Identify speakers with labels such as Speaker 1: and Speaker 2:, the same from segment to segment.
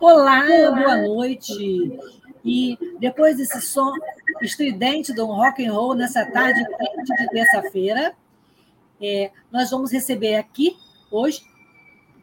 Speaker 1: Olá, boa noite. E depois desse som estridente do rock and roll nessa tarde de terça-feira, é, nós vamos receber aqui hoje,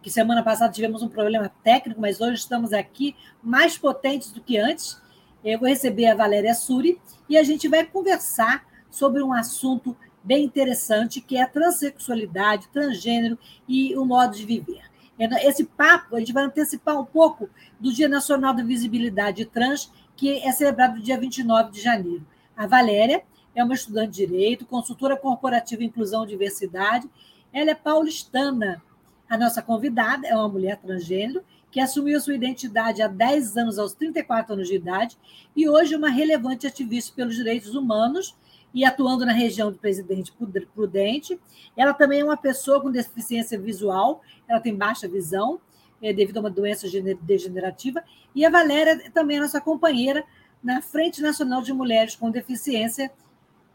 Speaker 1: que semana passada tivemos um problema técnico, mas hoje estamos aqui mais potentes do que antes. Eu vou receber a Valéria Suri e a gente vai conversar sobre um assunto bem interessante que é a transexualidade, transgênero e o modo de viver. Esse papo, a gente vai antecipar um pouco do Dia Nacional da Visibilidade Trans, que é celebrado dia 29 de janeiro. A Valéria é uma estudante de Direito, consultora corporativa Inclusão e Diversidade. Ela é paulistana. A nossa convidada é uma mulher transgênero que assumiu sua identidade há 10 anos, aos 34 anos de idade, e hoje é uma relevante ativista pelos direitos humanos e atuando na região do Presidente Prudente. Ela também é uma pessoa com deficiência visual, ela tem baixa visão, é, devido a uma doença degenerativa. E a Valéria também é nossa companheira na Frente Nacional de Mulheres com Deficiência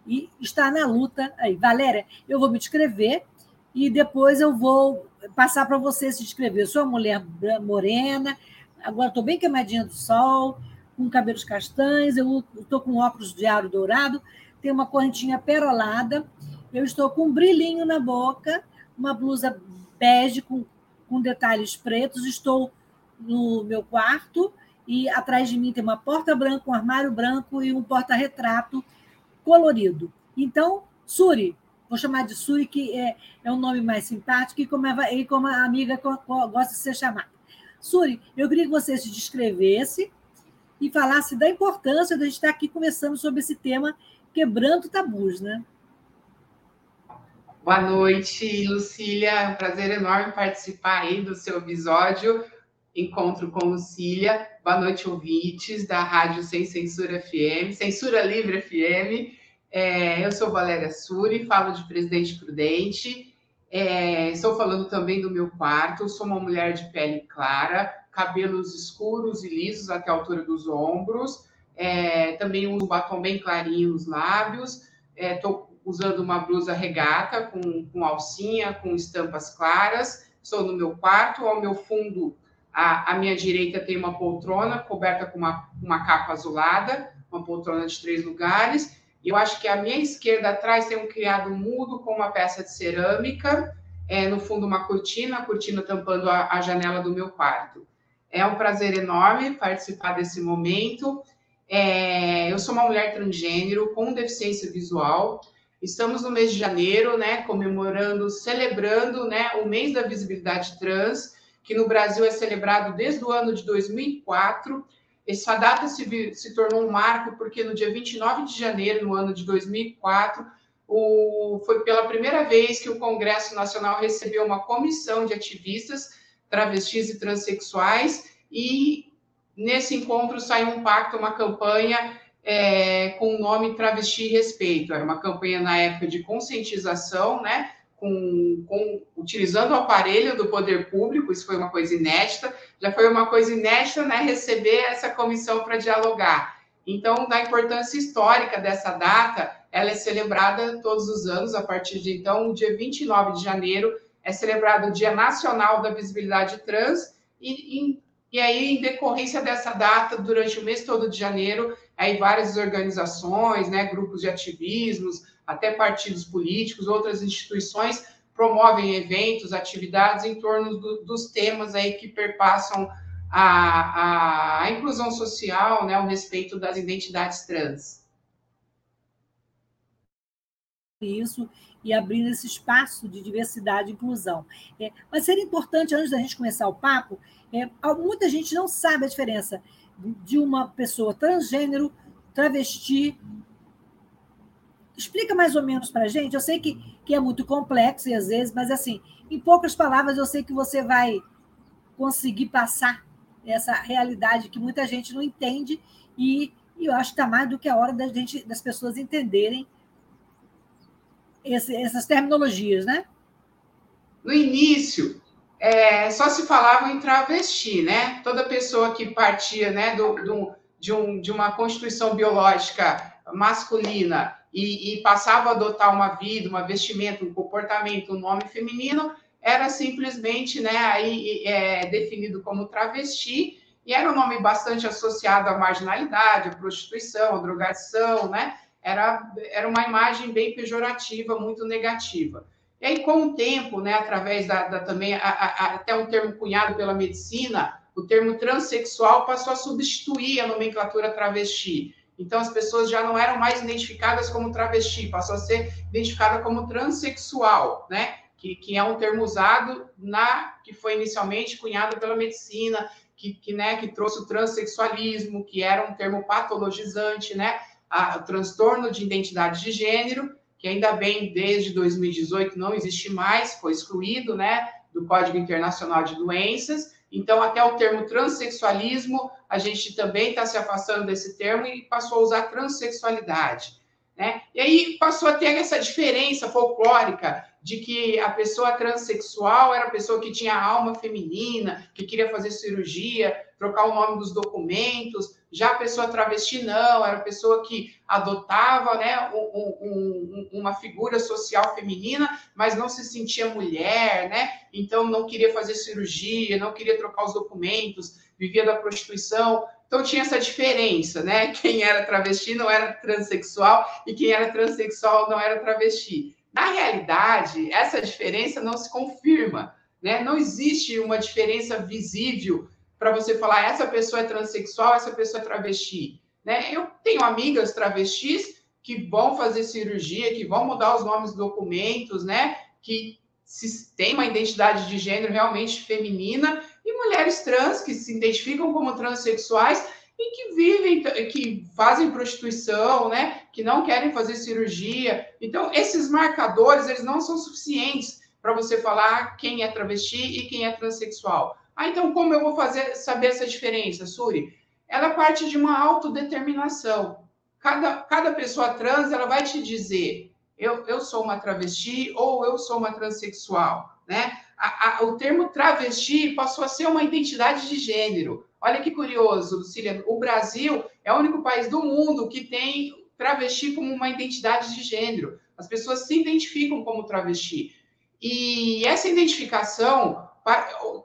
Speaker 1: e está na luta aí. Valéria, eu vou me descrever e depois eu vou passar para você se descrever. Eu sou uma mulher morena, agora estou bem queimadinha do sol, com cabelos castanhos, eu estou com óculos de aro dourado, tem uma correntinha perolada, eu estou com um brilhinho na boca, uma blusa bege com, com detalhes pretos, estou no meu quarto e atrás de mim tem uma porta branca, um armário branco e um porta-retrato colorido. Então, Suri, vou chamar de Suri, que é, é um nome mais simpático e como, é, e como a amiga gosta de ser chamada. Suri, eu queria que você se descrevesse e falasse da importância de a gente estar aqui conversando sobre esse tema quebrando tabus, né?
Speaker 2: Boa noite, Lucília. É um prazer enorme participar aí do seu episódio Encontro com Lucília. Boa noite, ouvintes da Rádio Sem Censura FM, Censura Livre FM. É, eu sou Valéria Suri, falo de Presidente Prudente. É, estou falando também do meu quarto. Sou uma mulher de pele clara, cabelos escuros e lisos até a altura dos ombros é, também uso um batom bem clarinho nos lábios. Estou é, usando uma blusa regata com, com alcinha, com estampas claras. Estou no meu quarto. Ao meu fundo, à, à minha direita, tem uma poltrona coberta com uma, uma capa azulada, uma poltrona de três lugares. E eu acho que à minha esquerda atrás tem um criado mudo com uma peça de cerâmica. É, no fundo, uma cortina, a cortina tampando a, a janela do meu quarto. É um prazer enorme participar desse momento. É, eu sou uma mulher transgênero com deficiência visual. Estamos no mês de janeiro, né, comemorando, celebrando, né, o mês da visibilidade trans, que no Brasil é celebrado desde o ano de 2004. Essa data se, se tornou um marco porque no dia 29 de janeiro, no ano de 2004, o, foi pela primeira vez que o Congresso Nacional recebeu uma comissão de ativistas travestis e transexuais e nesse encontro saiu um pacto, uma campanha é, com o nome Travesti Respeito. Era uma campanha na época de conscientização, né? Com, com, utilizando o aparelho do poder público, isso foi uma coisa inédita, já foi uma coisa inédita, né? Receber essa comissão para dialogar. Então, da importância histórica dessa data, ela é celebrada todos os anos, a partir de então, dia 29 de janeiro, é celebrado o Dia Nacional da Visibilidade Trans, e, e e aí, em decorrência dessa data, durante o mês todo de janeiro, aí várias organizações, né, grupos de ativismos, até partidos políticos, outras instituições promovem eventos, atividades em torno do, dos temas aí que perpassam a, a, inclusão social, né, o respeito das identidades trans.
Speaker 1: Isso, e abrindo esse espaço de diversidade e inclusão. É, mas seria importante, antes da gente começar o papo, é, muita gente não sabe a diferença de uma pessoa transgênero, travesti. Explica mais ou menos para a gente. Eu sei que, que é muito complexo e às vezes, mas assim, em poucas palavras, eu sei que você vai conseguir passar essa realidade que muita gente não entende e, e eu acho que está mais do que a hora da gente, das pessoas entenderem esse, essas terminologias, né?
Speaker 2: No início, é, só se falava em travesti, né? Toda pessoa que partia né, do, do, de, um, de uma constituição biológica masculina e, e, passava a adotar uma vida, uma vestimenta, um comportamento, um nome feminino, era simplesmente né, aí, é, definido como travesti, e era um nome bastante associado à marginalidade, à prostituição, à drogadição, né? Era, era uma imagem bem pejorativa, muito negativa. E aí, com o tempo, né, através da, da também, a, a, até um termo cunhado pela medicina, o termo transexual passou a substituir a nomenclatura travesti. Então, as pessoas já não eram mais identificadas como travesti, passou a ser identificada como transexual, né? que, que é um termo usado na que foi inicialmente cunhado pela medicina, que, que, né, que trouxe o transexualismo, que era um termo patologizante, né, a, o transtorno de identidade de gênero, que ainda bem desde 2018 não existe mais, foi excluído, né, do Código Internacional de Doenças. Então, até o termo transexualismo, a gente também está se afastando desse termo e passou a usar transexualidade. Né? E aí passou a ter essa diferença folclórica de que a pessoa transexual era a pessoa que tinha alma feminina, que queria fazer cirurgia, trocar o nome dos documentos. Já a pessoa travesti não, era a pessoa que adotava né, um, um, uma figura social feminina, mas não se sentia mulher, né? Então não queria fazer cirurgia, não queria trocar os documentos, vivia da prostituição. Então tinha essa diferença, né? Quem era travesti não era transexual e quem era transexual não era travesti. Na realidade, essa diferença não se confirma, né? Não existe uma diferença visível para você falar essa pessoa é transexual, essa pessoa é travesti, né? Eu tenho amigas travestis que vão fazer cirurgia, que vão mudar os nomes dos documentos, né? Que se tem uma identidade de gênero realmente feminina e mulheres trans que se identificam como transexuais e que vivem, que fazem prostituição, né? Que não querem fazer cirurgia. Então, esses marcadores, eles não são suficientes para você falar quem é travesti e quem é transexual. Ah, então como eu vou fazer saber essa diferença, Suri? Ela parte de uma autodeterminação. Cada, cada pessoa trans, ela vai te dizer, eu, eu sou uma travesti ou eu sou uma transexual, né? A, a, o termo travesti passou a ser uma identidade de gênero. Olha que curioso, Lucília. O Brasil é o único país do mundo que tem travesti como uma identidade de gênero. As pessoas se identificam como travesti. E essa identificação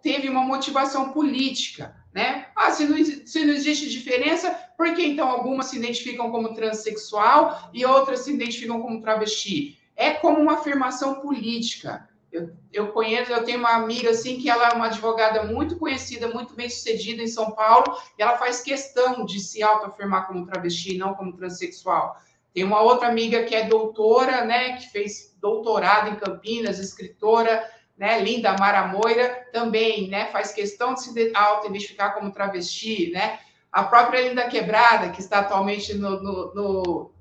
Speaker 2: teve uma motivação política, né? Ah, se não, se não existe diferença, por que então algumas se identificam como transexual e outras se identificam como travesti? É como uma afirmação política. Eu, eu conheço, eu tenho uma amiga assim que ela é uma advogada muito conhecida, muito bem sucedida em São Paulo, e ela faz questão de se autoafirmar como travesti, não como transexual. Tem uma outra amiga que é doutora, né, que fez doutorado em Campinas, escritora, né, Linda Mara Moira, também, né, faz questão de se auto-identificar como travesti, né? A própria Linda Quebrada, que está atualmente no, no, no,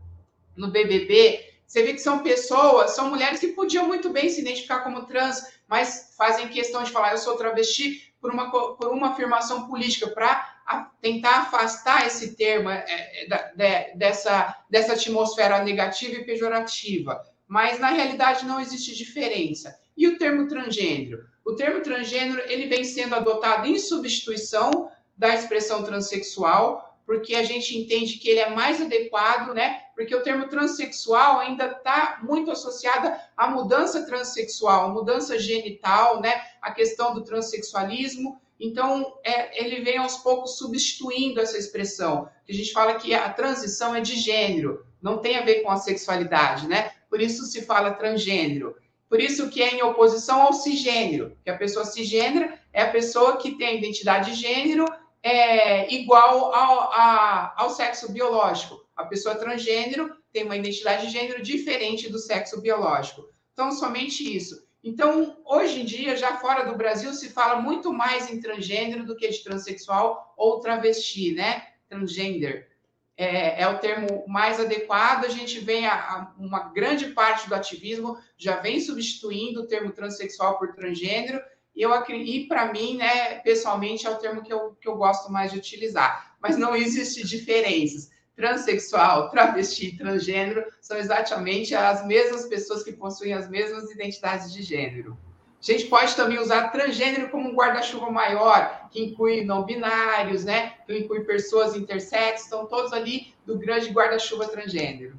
Speaker 2: no BBB, você vê que são pessoas, são mulheres que podiam muito bem se identificar como trans, mas fazem questão de falar eu sou travesti por uma, por uma afirmação política, para tentar afastar esse termo é, é, de, dessa, dessa atmosfera negativa e pejorativa. Mas, na realidade, não existe diferença. E o termo transgênero? O termo transgênero ele vem sendo adotado em substituição da expressão transexual, porque a gente entende que ele é mais adequado, né? Porque o termo transexual ainda está muito associado à mudança transexual, à mudança genital, né? A questão do transexualismo. Então, é, ele vem aos poucos substituindo essa expressão. A gente fala que a transição é de gênero, não tem a ver com a sexualidade, né? Por isso se fala transgênero. Por isso que é em oposição ao cisgênero, que a pessoa cisgênera é a pessoa que tem a identidade de gênero é, igual ao, a, ao sexo biológico. A pessoa transgênero tem uma identidade de gênero diferente do sexo biológico. Então, somente isso. Então, hoje em dia, já fora do Brasil, se fala muito mais em transgênero do que de transexual ou travesti, né? Transgender. É, é, o termo mais adequado. A gente vem, a, a, uma grande parte do ativismo já vem substituindo o termo transexual por transgênero, e, eu, e para mim, né, pessoalmente, é o termo que eu, que eu gosto mais de utilizar. Mas não existe diferenças transexual, travesti, transgênero são exatamente as mesmas pessoas que possuem as mesmas identidades de gênero. A gente pode também usar transgênero como um guarda-chuva maior, que inclui não binários, né? Que inclui pessoas intersexo, estão todos ali do grande guarda-chuva transgênero.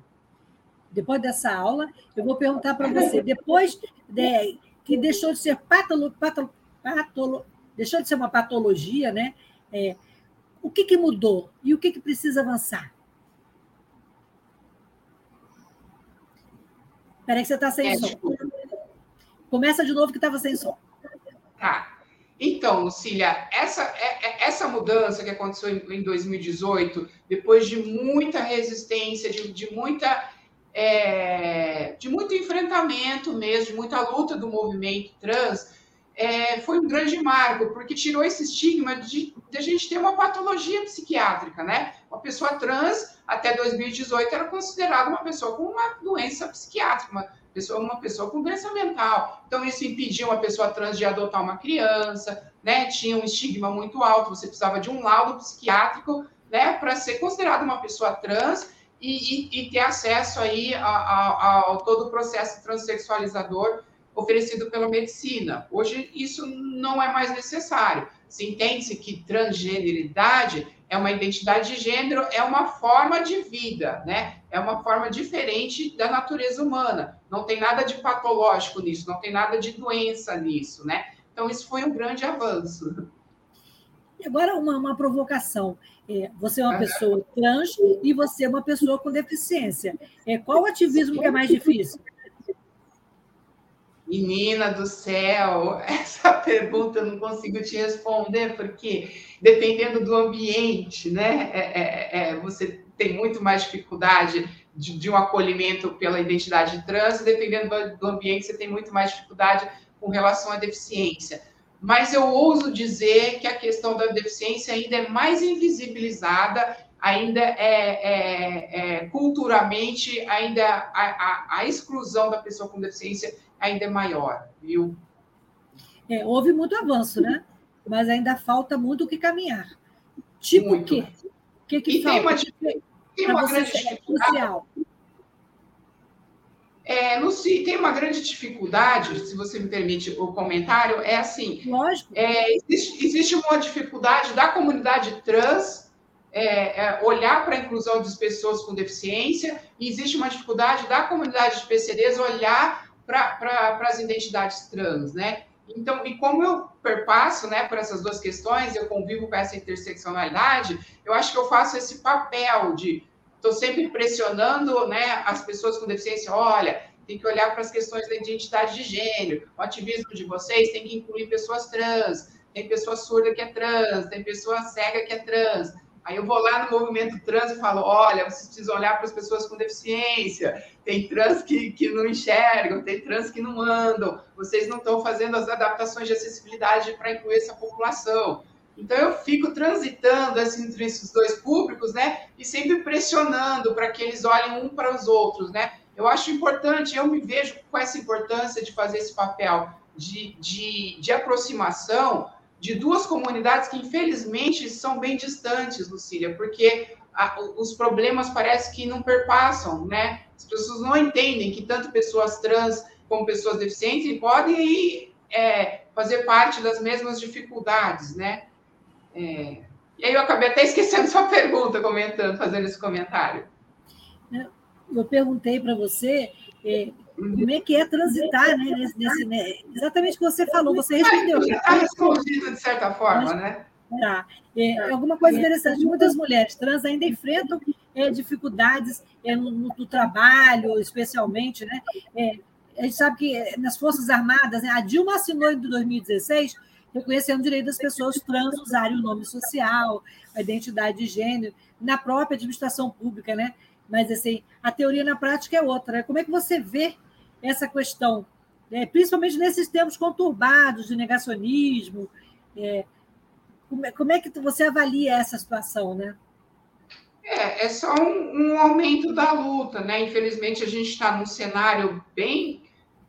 Speaker 1: Depois dessa aula, eu vou perguntar para você, depois de, que deixou de ser patolo, patolo, patolo, deixou de ser uma patologia, né? É, o que, que mudou e o que, que precisa avançar? Peraí que você está sem é, som. Começa de novo que estava sem som.
Speaker 2: Tá. Então, Lucília, essa, é, é, essa mudança que aconteceu em 2018, depois de muita resistência, de, de muita é, de muito enfrentamento mesmo, de muita luta do movimento trans, é, foi um grande marco, porque tirou esse estigma de, de, a gente ter uma patologia psiquiátrica, né? Uma pessoa trans, até 2018, era considerada uma pessoa com uma doença psiquiátrica, uma pessoa, uma pessoa com doença mental. Então, isso impedia uma pessoa trans de adotar uma criança, né? Tinha um estigma muito alto, você precisava de um laudo psiquiátrico, né, para ser considerada uma pessoa trans e, e, e ter acesso aí ao todo o processo transexualizador oferecido pela medicina. Hoje isso não é mais necessário. Se entende-se que transgeneridade é uma identidade de gênero, é uma forma de vida, né? É uma forma diferente da natureza humana. Não tem nada de patológico nisso, não tem nada de doença nisso, né? Então isso foi um grande avanço.
Speaker 1: E agora uma, uma provocação. É, você é uma pessoa trans e você é uma pessoa com deficiência. É, qual ativismo que é mais difícil?
Speaker 2: Menina do céu, essa pergunta eu não consigo te responder, porque dependendo do ambiente, né, é, é, é, você tem muito mais dificuldade de, de, um acolhimento pela identidade trans, e dependendo do, do ambiente, você tem muito mais dificuldade com relação à deficiência. Mas eu ouso dizer que a questão da deficiência ainda é mais invisibilizada, ainda é, é, é culturalmente, ainda a, a, a exclusão da pessoa com deficiência ainda é maior, viu?
Speaker 1: É, houve muito avanço, né? Mas ainda falta muito o que caminhar. Tipo o quê? O que, que
Speaker 2: e falta? Tem uma, tem uma grande dificuldade. É, Luci, tem uma grande dificuldade, se você me permite o comentário, é assim.
Speaker 1: Lógico.
Speaker 2: É, existe, existe, uma dificuldade da comunidade trans é, é olhar para a inclusão das pessoas com deficiência, e existe uma dificuldade da comunidade de PCDs olhar para as identidades trans, né? Então, e como eu perpasso, né, por essas duas questões, eu convivo com essa interseccionalidade, eu acho que eu faço esse papel de estou sempre pressionando, né, as pessoas com deficiência, olha, tem que olhar para as questões da identidade de gênero, o ativismo de vocês tem que incluir pessoas trans, tem pessoa surda que é trans, tem pessoa cega que é trans, Aí eu vou lá no movimento trans e falo: olha, vocês precisam olhar para as pessoas com deficiência, tem trans que, que não enxergam, tem trans que não andam, vocês não estão fazendo as adaptações de acessibilidade para incluir essa população. Então eu fico transitando assim, entre esses dois públicos, né? E sempre pressionando para que eles olhem um para os outros, né? Eu acho importante, eu me vejo com essa importância de fazer esse papel de, de, de aproximação de duas comunidades que, infelizmente, são bem distantes, Lucília, porque a, os problemas parece que não perpassam, né? As pessoas não entendem que tanto pessoas trans como pessoas deficientes podem é, fazer parte das mesmas dificuldades, né? É, e aí eu acabei até esquecendo sua pergunta, comentando, fazendo esse comentário.
Speaker 1: Eu perguntei para você é, como é que é transitar né, nesse, nesse né, exatamente o que você falou, você respondeu.
Speaker 2: Está respondido de certa forma, né?
Speaker 1: Tá. É, alguma coisa interessante, muitas mulheres trans ainda enfrentam é, dificuldades é, no, no, trabalho, especialmente, né? É, a gente sabe que nas Forças Armadas, né, a Dilma assinou em 2016 reconhecendo o direito das pessoas trans usarem o nome social, a identidade de gênero, na própria administração pública, né? Mas assim, a teoria na prática é outra. Como é que você vê essa questão, né? principalmente nesses tempos conturbados de negacionismo? É, como, é, como é que você avalia essa situação, né?
Speaker 2: É, é só um, um aumento da luta, né? Infelizmente, a gente está num cenário bem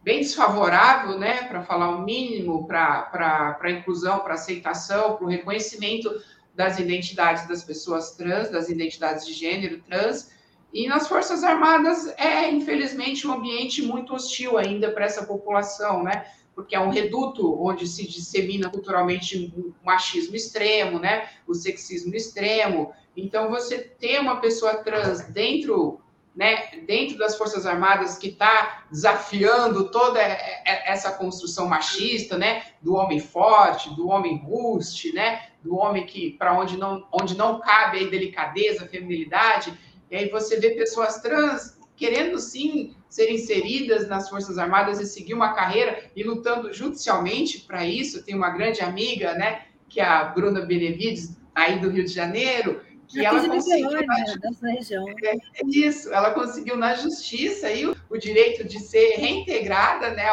Speaker 2: bem desfavorável, né, para falar o mínimo, para a inclusão, para aceitação, para o reconhecimento das identidades das pessoas trans, das identidades de gênero trans. E nas Forças Armadas é, infelizmente, um ambiente muito hostil ainda para essa população, né? Porque é um reduto onde se dissemina culturalmente o machismo extremo, né? O sexismo extremo. Então, você ter uma pessoa trans dentro né, dentro das Forças Armadas que está desafiando toda essa construção machista, né, do homem forte, do homem ruste, né, do homem que para onde não onde não cabe a delicadeza, a feminilidade, e aí você vê pessoas trans querendo sim ser inseridas nas Forças Armadas e seguir uma carreira e lutando judicialmente para isso. Tem uma grande amiga, né, que é a Bruna Benevides, aí do Rio de Janeiro, que ela conseguiu na... né, dessa região. É, é, isso, ela conseguiu na justiça aí o, o direito de ser reintegrada né,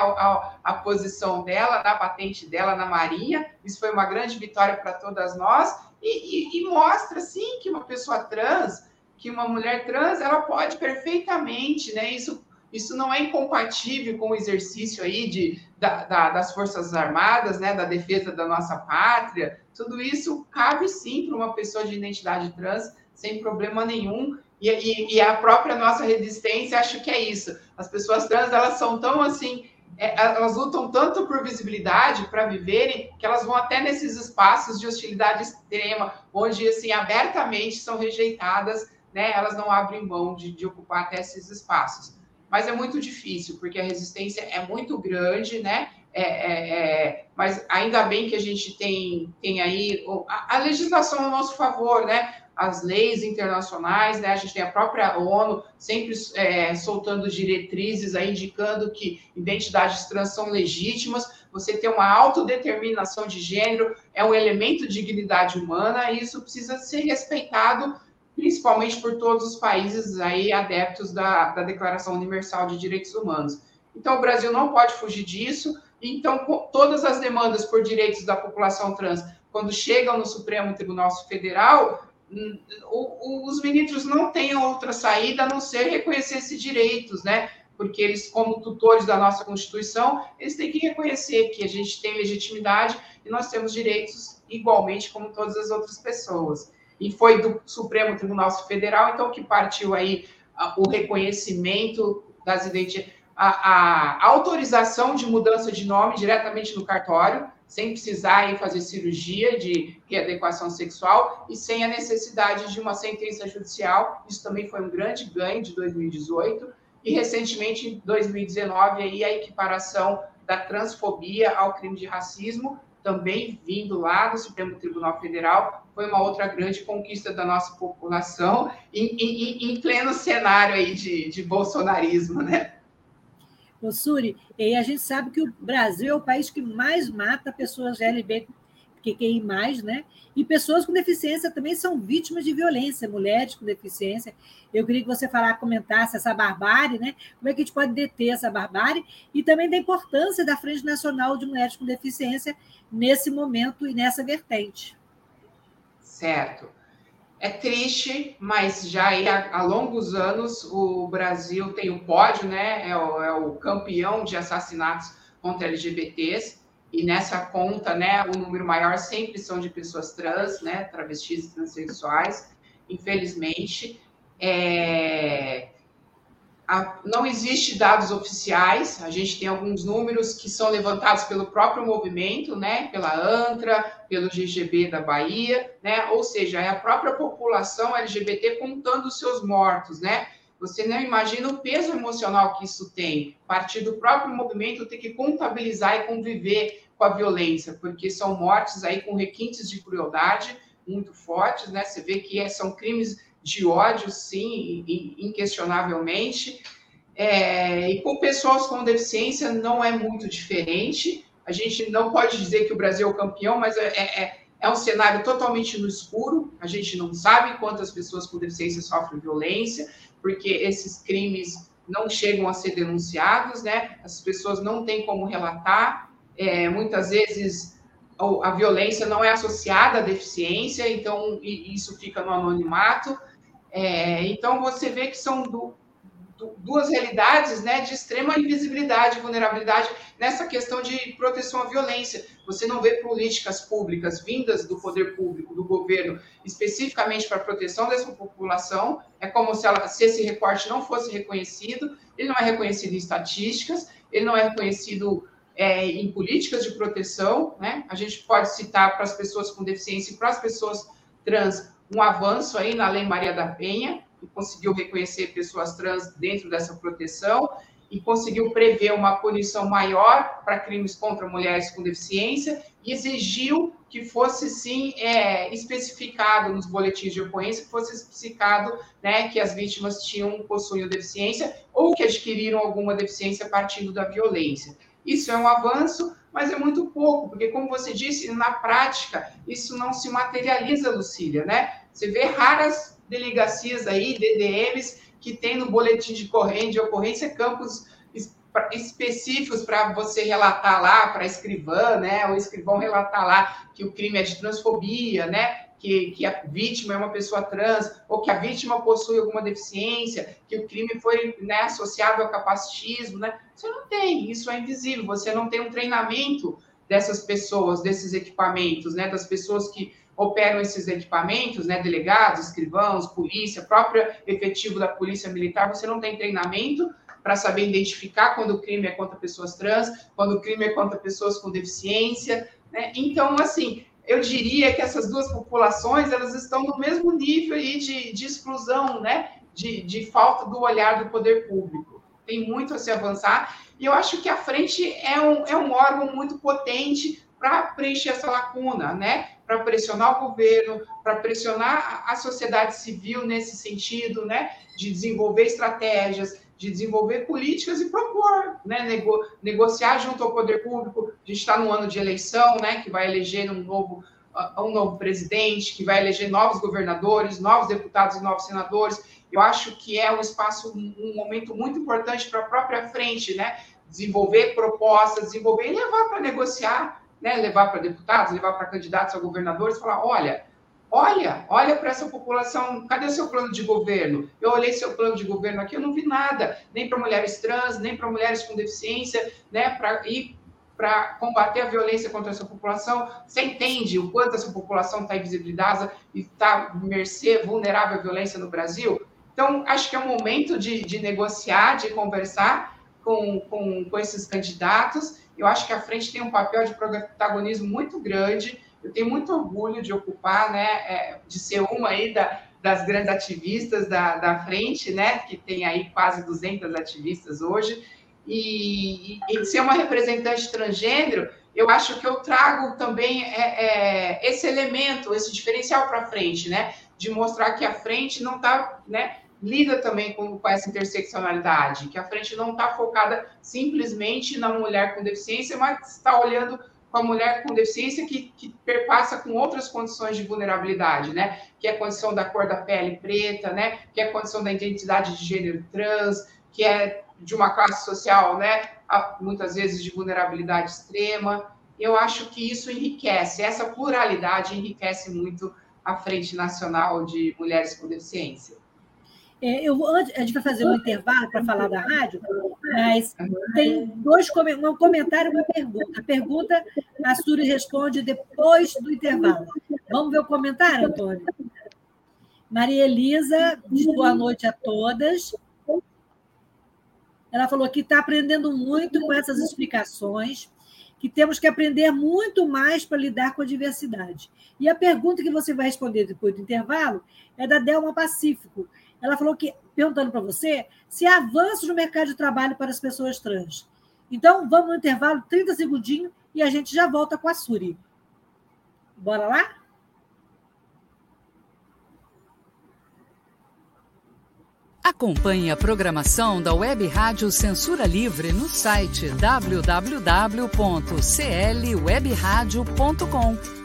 Speaker 2: à posição dela, na patente dela na Marinha. Isso foi uma grande vitória para todas nós e, e, e, mostra sim que uma pessoa trans, que uma mulher trans, ela pode perfeitamente, né? Isso isso não é incompatível com o exercício aí de, da, da, das Forças Armadas, né, da defesa da nossa pátria. Tudo isso cabe sim para uma pessoa de identidade trans, sem problema nenhum. E, e, e, a própria nossa resistência, acho que é isso. As pessoas trans, elas são tão assim, é, elas lutam tanto por visibilidade para viverem, que elas vão até nesses espaços de hostilidade extrema, onde, assim, abertamente são rejeitadas, né? Elas não abrem mão de, de ocupar até esses espaços mas é muito difícil, porque a resistência é muito grande, né? É, é, é, mas ainda bem que a gente tem, tem aí a, a, legislação a nosso favor, né? As leis internacionais, né? A gente tem a própria ONU sempre é, soltando diretrizes, aí, indicando que identidades trans são legítimas. Você ter uma autodeterminação de gênero é um elemento de dignidade humana e isso precisa ser respeitado principalmente por todos os países aí adeptos da, da Declaração Universal de Direitos Humanos. Então, o Brasil não pode fugir disso. Então, todas as demandas por direitos da população trans, quando chegam no Supremo Tribunal Federal, hum, os ministros não têm outra saída a não ser reconhecer esses direitos, né? Porque eles, como tutores da nossa Constituição, eles têm que reconhecer que a gente tem legitimidade e nós temos direitos igualmente como todas as outras pessoas e foi do Supremo Tribunal Federal, então, que partiu aí o reconhecimento das identidades, a, a, autorização de mudança de nome diretamente no cartório, sem precisar ir fazer cirurgia de readequação sexual e sem a necessidade de uma sentença judicial. Isso também foi um grande ganho de 2018. E recentemente, em 2019, aí, a equiparação da transfobia ao crime de racismo, também vindo lá do Supremo Tribunal Federal, foi uma outra grande conquista da nossa população, em, em, em pleno cenário aí de, de bolsonarismo, né?
Speaker 1: Ô, Suri, e a gente sabe que o Brasil é o país que mais mata pessoas LGBT mais, né? E pessoas com deficiência também são vítimas de violência, mulheres com deficiência. Eu queria que você falasse, comentasse essa barbárie, né? Como é que a gente pode deter essa barbárie e também da importância da Frente Nacional de Mulheres com Deficiência nesse momento e nessa vertente.
Speaker 2: Certo. É triste, mas já há, há longos anos o Brasil tem o pódio, né? É o, é o campeão de assassinatos contra LGBTs e nessa conta, né, o número maior sempre são de pessoas trans, né, travestis e transexuais, infelizmente. É... A... não existe dados oficiais, a gente tem alguns números que são levantados pelo próprio movimento, né, pela ANTRA, pelo GGB da Bahia, né, ou seja, é a própria população LGBT contando os seus mortos, né, você não imagina o peso emocional que isso tem. Partir do próprio movimento ter que contabilizar e conviver com a violência, porque são mortes aí com requintes de crueldade muito fortes, né? Você vê que é, são crimes de ódio, sim, inquestionavelmente. É, e com pessoas com deficiência não é muito diferente. A gente não pode dizer que o Brasil é o campeão, mas é, é, é um cenário totalmente no escuro. A gente não sabe quantas pessoas com deficiência sofrem violência, porque esses crimes não chegam a ser denunciados, né? As pessoas não têm como relatar. É, muitas vezes a violência não é associada à deficiência, então isso fica no anonimato. É, então você vê que são duas realidades né, de extrema invisibilidade e vulnerabilidade nessa questão de proteção à violência. Você não vê políticas públicas vindas do poder público, do governo, especificamente para a proteção dessa população. É como se, ela, se esse recorte não fosse reconhecido. Ele não é reconhecido em estatísticas, ele não é reconhecido é, em políticas de proteção. Né? A gente pode citar para as pessoas com deficiência e para as pessoas trans um avanço aí na Lei Maria da Penha, que conseguiu reconhecer pessoas trans dentro dessa proteção e conseguiu prever uma punição maior para crimes contra mulheres com deficiência e exigiu que fosse sim é, especificado nos boletins de ocorrência, que fosse especificado né, que as vítimas tinham possuíam deficiência ou que adquiriram alguma deficiência partindo da violência. Isso é um avanço, mas é muito pouco, porque, como você disse, na prática, isso não se materializa, Lucília, né? Você vê raras delegacias aí, DDMs, que tem no boletim de, corrente, de ocorrência campos específicos para você relatar lá, para escrivã, né? O escrivão relatar lá que o crime é de transfobia, né? Que, que a vítima é uma pessoa trans, ou que a vítima possui alguma deficiência, que o crime foi né, associado ao capacitismo, né? Você não tem, isso é invisível, você não tem um treinamento dessas pessoas, desses equipamentos, né? Das pessoas que operam esses equipamentos, né, delegados, escrivãos, polícia, próprio efetivo da polícia militar, você não tem treinamento para saber identificar quando o crime é contra pessoas trans, quando o crime é contra pessoas com deficiência, né? Então, assim, eu diria que essas duas populações, elas estão no mesmo nível aí de, de exclusão, né, de, de falta do olhar do poder público. Tem muito a se avançar, e eu acho que a frente é um, é um órgão muito potente para preencher essa lacuna, né? Para pressionar o governo, para pressionar a sociedade civil nesse sentido, né? De desenvolver estratégias, de desenvolver políticas e propor, né? Nego, negociar junto ao poder público. A gente está no ano de eleição, né? Que vai eleger um novo um novo presidente, que vai eleger novos governadores, novos deputados e novos senadores. Eu acho que é um espaço, um momento muito importante para a própria frente, né? Desenvolver propostas, desenvolver e levar para negociar né, levar para deputados, levar para candidatos a governadores, falar: olha, olha, olha para essa população, cadê seu plano de governo? Eu olhei seu plano de governo aqui, eu não vi nada, nem para mulheres trans, nem para mulheres com deficiência, né, para ir para combater a violência contra essa população. Você entende o quanto essa população está invisibilizada e está mercê, vulnerável à violência no Brasil? Então, acho que é o momento de, de negociar, de conversar com, com, com esses candidatos eu acho que a frente tem um papel de protagonismo muito grande. Eu tenho muito orgulho de ocupar, né, é, de ser uma aí da, das grandes ativistas da, da frente, né, que tem aí quase 200 ativistas hoje, e, e, e ser uma representante transgênero, eu acho que eu trago também é, é, esse elemento, esse diferencial para frente, né, de mostrar que a frente não está, né, lida também com, com essa interseccionalidade, que a frente não está focada simplesmente na mulher com deficiência, mas está olhando com a mulher com deficiência que, que perpassa com outras condições de vulnerabilidade, né? Que é a condição da cor da pele preta, né? Que é a condição da identidade de gênero trans, que é de uma classe social, né? Muitas vezes de vulnerabilidade extrema. Eu acho que isso enriquece, essa pluralidade enriquece muito a Frente Nacional de Mulheres com Deficiência.
Speaker 1: É, eu a gente vai fazer um intervalo para falar da rádio, mas tem dois um comentário e uma pergunta. A pergunta a Suri responde depois do intervalo. Vamos ver o comentário, Antônio? Maria Elisa boa noite a todas. Ela falou que está aprendendo muito com essas explicações, que temos que aprender muito mais para lidar com a diversidade. E a pergunta que você vai responder depois do intervalo é da Delma Pacífico. Ela falou que, perguntando para você, se há avanços no mercado de trabalho para as pessoas trans. Então, vamos no intervalo, 30 segundinhos, e a gente já volta com a Suri. Bora lá?
Speaker 3: Acompanhe a programação da Web Rádio Censura Livre no site www.clwebradio.com,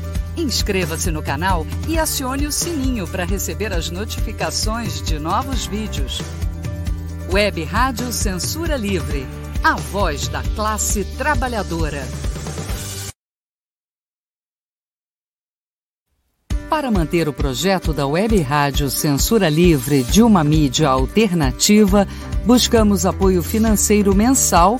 Speaker 3: Inscreva-se no canal e acione o sininho para receber as notificações de novos vídeos. Web Rádio Censura Livre. A voz da classe trabalhadora. Para manter o projeto da Web Rádio Censura Livre de uma mídia alternativa, buscamos apoio financeiro mensal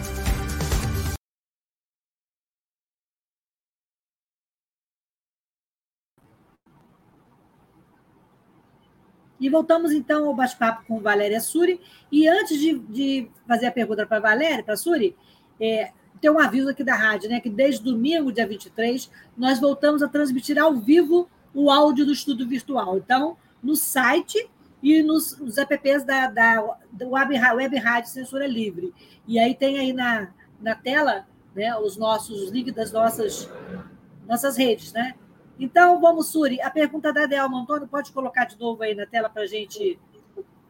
Speaker 1: E voltamos então ao bate-papo com Valéria Suri. E antes de, de fazer a pergunta para Valéria, para Suri, é, tem um aviso aqui da rádio, né? Que desde domingo, dia 23, nós voltamos a transmitir ao vivo o áudio do estudo virtual. Então, no site e nos, nos apps da, da, da Web, Web Rádio Censura Livre. E aí tem aí na, na tela né, os nossos os links das nossas, nossas redes, né? Então, vamos, Suri. A pergunta da Delma Antônio, pode colocar de novo aí na tela para a gente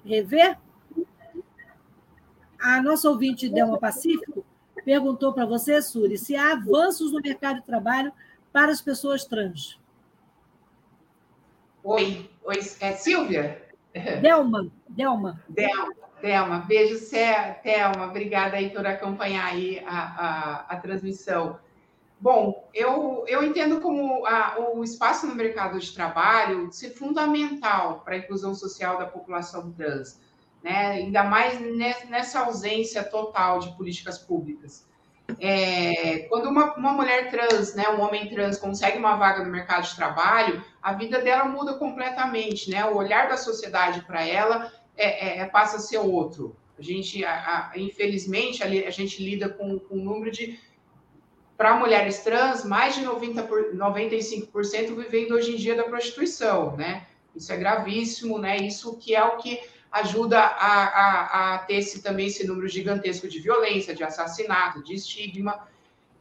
Speaker 1: rever? A nossa ouvinte Delma Pacífico perguntou para você, Suri, se há avanços no mercado de trabalho para as pessoas trans.
Speaker 2: Oi, oi, é Silvia?
Speaker 1: Delma, Delma.
Speaker 2: Delma, Delma. Beijo, Cé, Thelma. Obrigada aí por acompanhar aí a, a, a transmissão. Bom, eu, eu entendo como a, o espaço no mercado de trabalho ser fundamental para a inclusão social da população trans, né? ainda mais nessa ausência total de políticas públicas. É, quando uma, uma mulher trans, né, um homem trans consegue uma vaga no mercado de trabalho, a vida dela muda completamente, né? O olhar da sociedade para ela é, é, é, passa a ser outro. A gente, a, a, infelizmente, a, a, gente lida com, com um número de para mulheres trans, mais de 90 por, 95% vivendo hoje em dia da prostituição, né? Isso é gravíssimo, né? Isso que é o que ajuda a, a, a ter esse, também esse número gigantesco de violência, de assassinato, de estigma.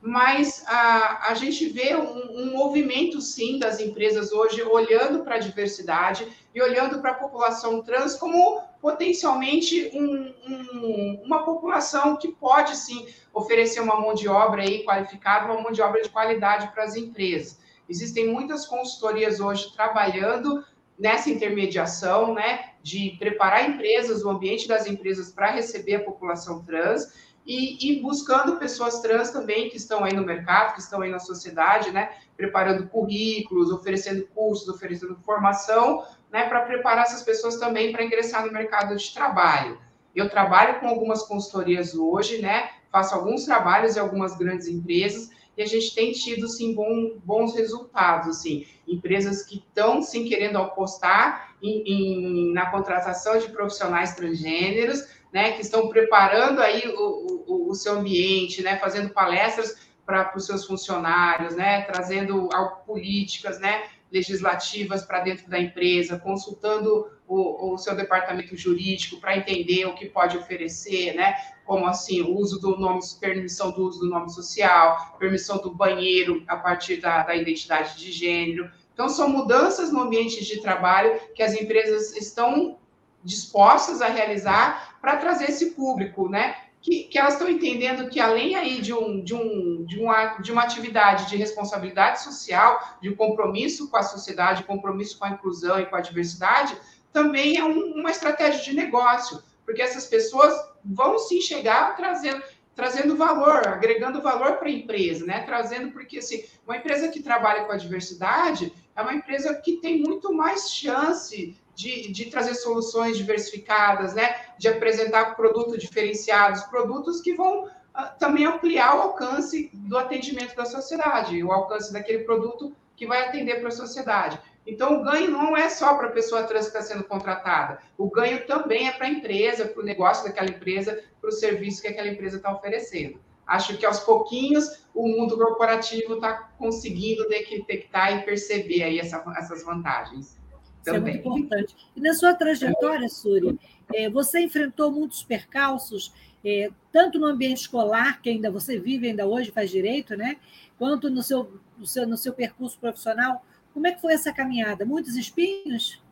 Speaker 2: Mas a, a gente vê um, um movimento, sim, das empresas hoje olhando para a diversidade e olhando para a população trans como potencialmente um, um, uma população que pode, sim, oferecer uma mão de obra aí qualificada, uma mão de obra de qualidade para as empresas. Existem muitas consultorias hoje trabalhando nessa intermediação, né, de preparar empresas, o ambiente das empresas para receber a população trans e, e, buscando pessoas trans também que estão aí no mercado, que estão aí na sociedade, né, preparando currículos, oferecendo cursos, oferecendo formação, né, para preparar essas pessoas também para ingressar no mercado de trabalho. Eu trabalho com algumas consultorias hoje, né, faço alguns trabalhos em algumas grandes empresas e a gente tem tido, sim, bom, bons resultados, assim, empresas que estão, sim, querendo apostar em, em, na contratação de profissionais transgêneros, né, que estão preparando aí o, o, o seu ambiente, né, fazendo palestras para os seus funcionários, né, trazendo políticas, né, legislativas para dentro da empresa, consultando o, o seu departamento jurídico para entender o que pode oferecer, né? Como assim, o uso do nome, permissão do uso do nome social, permissão do banheiro a partir da, da identidade de gênero. Então, são mudanças no ambiente de trabalho que as empresas estão dispostas a realizar para trazer esse público, né? que, que elas estão entendendo que além aí de, um, de, um, de, uma, de uma atividade de responsabilidade social, de compromisso com a sociedade, compromisso com a inclusão e com a diversidade, também é um, uma estratégia de negócio, porque essas pessoas vão se chegar trazendo, trazendo valor, agregando valor para a empresa, né? Trazendo, porque assim, uma empresa que trabalha com a diversidade é uma empresa que tem muito mais chance de, de trazer soluções diversificadas, né? De apresentar produtos diferenciados, produtos que vão uh, também ampliar o alcance do atendimento da sociedade, o alcance daquele produto que vai atender para a sociedade. Então, o ganho não é só para a pessoa trans que está sendo contratada, o ganho também é para a empresa, para o negócio daquela empresa, para o serviço que aquela empresa está oferecendo. Acho que aos pouquinhos o mundo corporativo está conseguindo detectar e perceber aí essa, essas vantagens.
Speaker 1: Isso é muito importante. E na sua trajetória, Suri, é, você enfrentou muitos percalços, é, tanto no ambiente escolar, que ainda você vive ainda hoje, faz direito, né? Quanto no seu, no seu, no seu percurso profissional. Como é que foi essa caminhada? Muitos espinhos?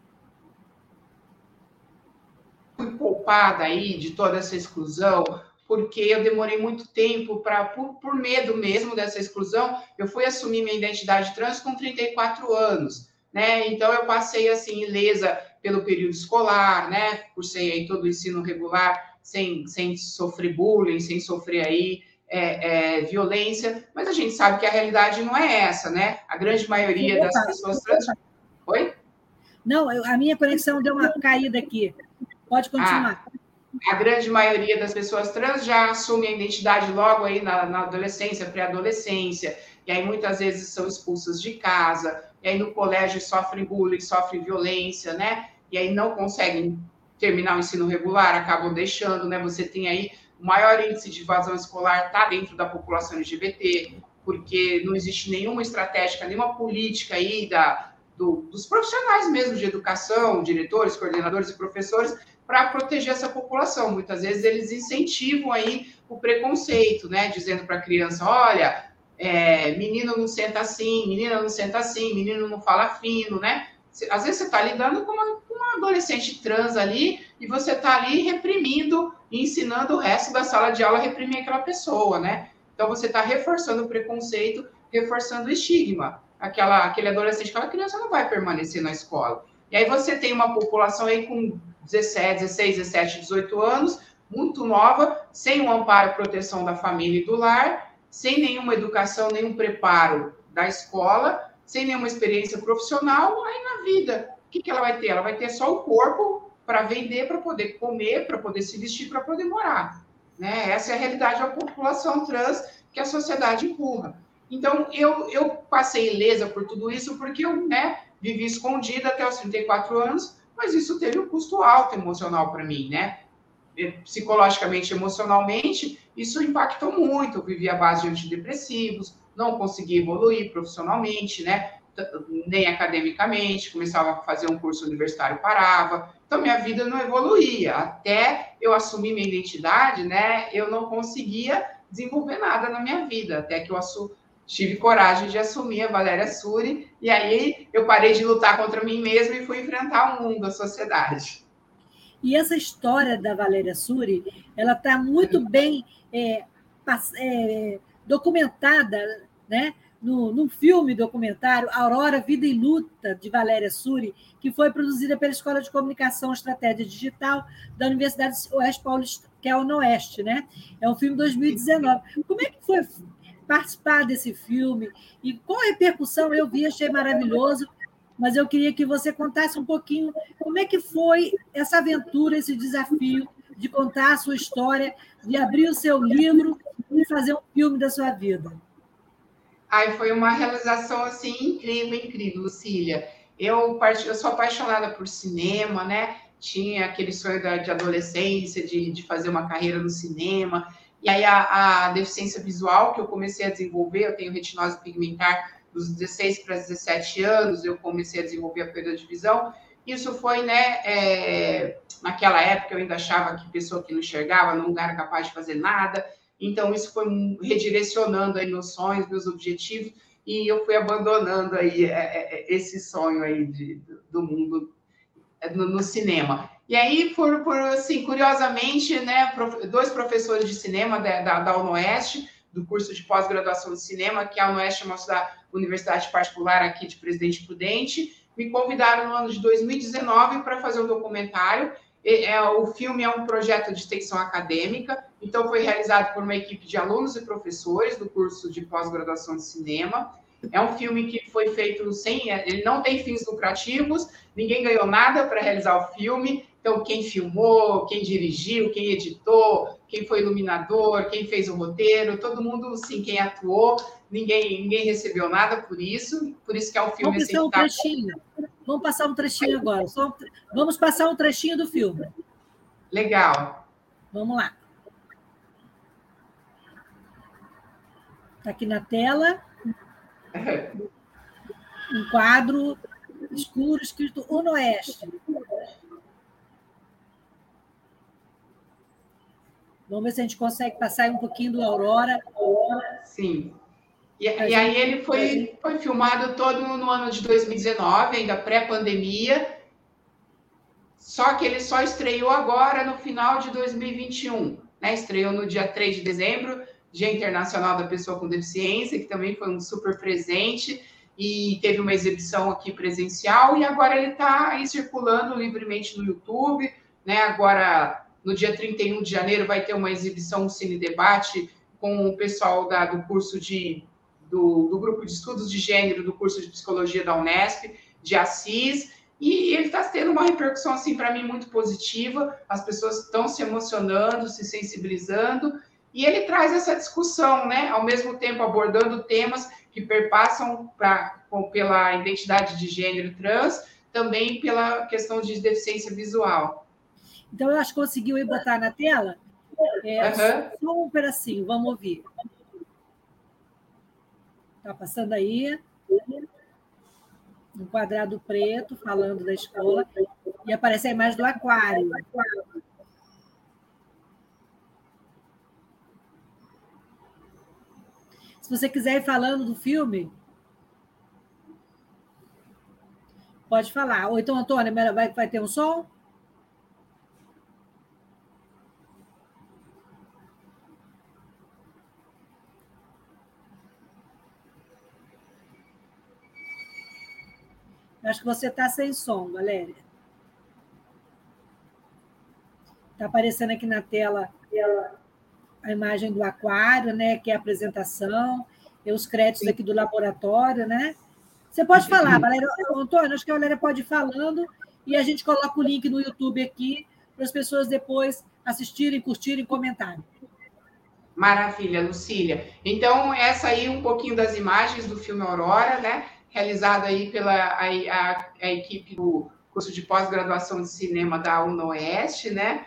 Speaker 2: Fui poupada aí de toda essa exclusão, porque eu demorei muito tempo para, por, por medo mesmo dessa exclusão, eu fui assumir minha identidade trans com 34 anos né? Então eu passei assim ilesa pelo período escolar, né? Cursei aí todo o ensino regular sem, sem sofrer bullying, sem sofrer aí é, é, violência, mas a gente sabe que a realidade não é essa, né? A grande maioria das pessoas trans. Oi?
Speaker 1: Não, a minha conexão deu uma caída aqui. Pode continuar.
Speaker 2: Ah, a grande maioria das pessoas trans já assume a identidade logo aí na, na adolescência, pré-adolescência, e aí muitas vezes são expulsas de casa, e aí no colégio sofrem bullying, sofrem violência, né? E aí não conseguem terminar o ensino regular, acabam deixando, né? Você tem aí o maior índice de evasão escolar está dentro da população LGBT, porque não existe nenhuma estratégia, nenhuma política aí da, do, dos profissionais mesmo de educação, diretores, coordenadores e professores, para proteger essa população. Muitas vezes eles incentivam aí o preconceito, né? Dizendo para a criança, olha, é, menino não senta assim, menina não senta assim, menino não fala fino, né? Às vezes você está lidando com uma, uma, adolescente trans ali e você está ali reprimindo e ensinando o resto da sala de aula a reprimir aquela pessoa, né? Então você está reforçando o preconceito, reforçando o estigma. Aquela, aquele adolescente, aquela criança não vai permanecer na escola. E aí você tem uma população aí com 17, 16, 17, 18 anos, muito nova, sem o amparo e proteção da família e do lar, sem nenhuma educação, nenhum preparo da escola, sem nenhuma experiência profissional, aí na vida, o que, que ela vai ter? Ela vai ter só o corpo para vender, para poder comer, para poder se vestir, para poder morar. Né? Essa é a realidade da população trans que a sociedade empurra. Então, eu, eu passei ilesa por tudo isso porque eu né, vivi escondida até os 34 anos, mas isso teve um custo alto emocional para mim, né? Psicologicamente, emocionalmente, isso impactou muito. Eu vivi à base de antidepressivos, não consegui evoluir profissionalmente, né? Nem academicamente, começava a fazer um curso universitário, parava. Então, minha vida não evoluía. Até eu assumir minha identidade, né? Eu não conseguia desenvolver nada na minha vida. Até que eu tive coragem de assumir a Valéria Suri. E aí eu parei de lutar contra mim mesma e fui enfrentar o mundo, a sociedade.
Speaker 1: E essa história da Valéria Suri, ela está muito bem é, é, documentada, né? No, num filme documentário, Aurora, Vida e Luta, de Valéria Suri, que foi produzida pela Escola de Comunicação e Estratégia Digital da Universidade Oeste Paulista, que é o Oeste, né? É um filme de 2019. Como é que foi participar desse filme? E qual a repercussão? Eu vi, achei maravilhoso mas eu queria que você contasse um pouquinho como é que foi essa aventura, esse desafio de contar a sua história, de abrir o seu livro e fazer um filme da sua vida.
Speaker 2: Ai, foi uma realização assim incrível, incrível, Lucília. Eu, eu sou apaixonada por cinema, né? Tinha aquele sonho de adolescência de, de fazer uma carreira no cinema. E aí a, a deficiência visual que eu comecei a desenvolver, eu tenho retinose pigmentar dos 16 para 17 anos, eu comecei a desenvolver a perda de visão. Isso foi, né, é, naquela época eu ainda achava que pessoa que não enxergava não era capaz de fazer nada, então isso foi redirecionando aí meus sonhos, meus objetivos, e eu fui abandonando aí é, é, é esse sonho aí de, do mundo no, no cinema. E aí, por, por assim, curiosamente, né, dois professores de cinema da, da, da UNOeste, do curso de pós-graduação de cinema, que a UNOeste é uma universidade particular aqui de Presidente Prudente, me convidaram no ano de 2019 para fazer um documentário. É, o filme é um projeto de extensão acadêmica, então foi realizado por uma equipe de alunos e professores do curso de pós-graduação de cinema. É um filme que foi feito sem. Ele não tem fins lucrativos, ninguém ganhou nada para realizar o filme. Então, quem filmou, quem dirigiu, quem editou, quem foi iluminador, quem fez o roteiro, todo mundo, sim, quem atuou, ninguém, ninguém recebeu nada por isso. Por isso que é um filme.
Speaker 1: Vamos passar um tá... trechinho. Vamos passar um trechinho agora. Vamos passar um trechinho do filme.
Speaker 2: Legal.
Speaker 1: Vamos lá. Está aqui na tela. Um quadro escuro escrito Unoeste. Vamos ver se a gente consegue passar um pouquinho do Aurora.
Speaker 2: Sim. E, e aí ele foi, foi filmado todo no ano de 2019, ainda pré-pandemia. Só que ele só estreou agora no final de 2021. Né? Estreou no dia 3 de dezembro, Dia Internacional da Pessoa com Deficiência, que também foi um super presente. E teve uma exibição aqui presencial. E agora ele está aí circulando livremente no YouTube. Né? Agora no dia 31 de janeiro vai ter uma exibição, um cine debate com o pessoal da, do curso de do, do, grupo de estudos de gênero do curso de psicologia da Unesp, de Assis, e ele está tendo uma repercussão assim para mim muito positiva. As pessoas estão se emocionando, se sensibilizando, e ele traz essa discussão, né? Ao mesmo tempo abordando temas que perpassam pra, com, pela identidade de gênero trans, também pela questão de deficiência visual.
Speaker 1: Então, eu acho que conseguiu aí botar na tela. É, uhum. Só um pedacinho, vamos ouvir. Está passando aí. Um quadrado preto falando da escola. E aparece a imagem do aquário. Se você quiser ir falando do filme, pode falar. Ou então, Antônia, vai, vai ter um som? Acho que você está sem som, Valéria. Está aparecendo aqui na tela a imagem do aquário, né? Que é a apresentação, e os créditos aqui do laboratório, né? Você pode falar, Valéria. Antônio, acho que a Valéria pode ir falando e a gente coloca o link no YouTube aqui para as pessoas depois assistirem, curtirem, comentarem.
Speaker 2: Maravilha, Lucília. Então, essa aí um pouquinho das imagens do filme Aurora, né? Realizado aí pela a, a, a equipe do curso de pós-graduação de cinema da UNOeste, né?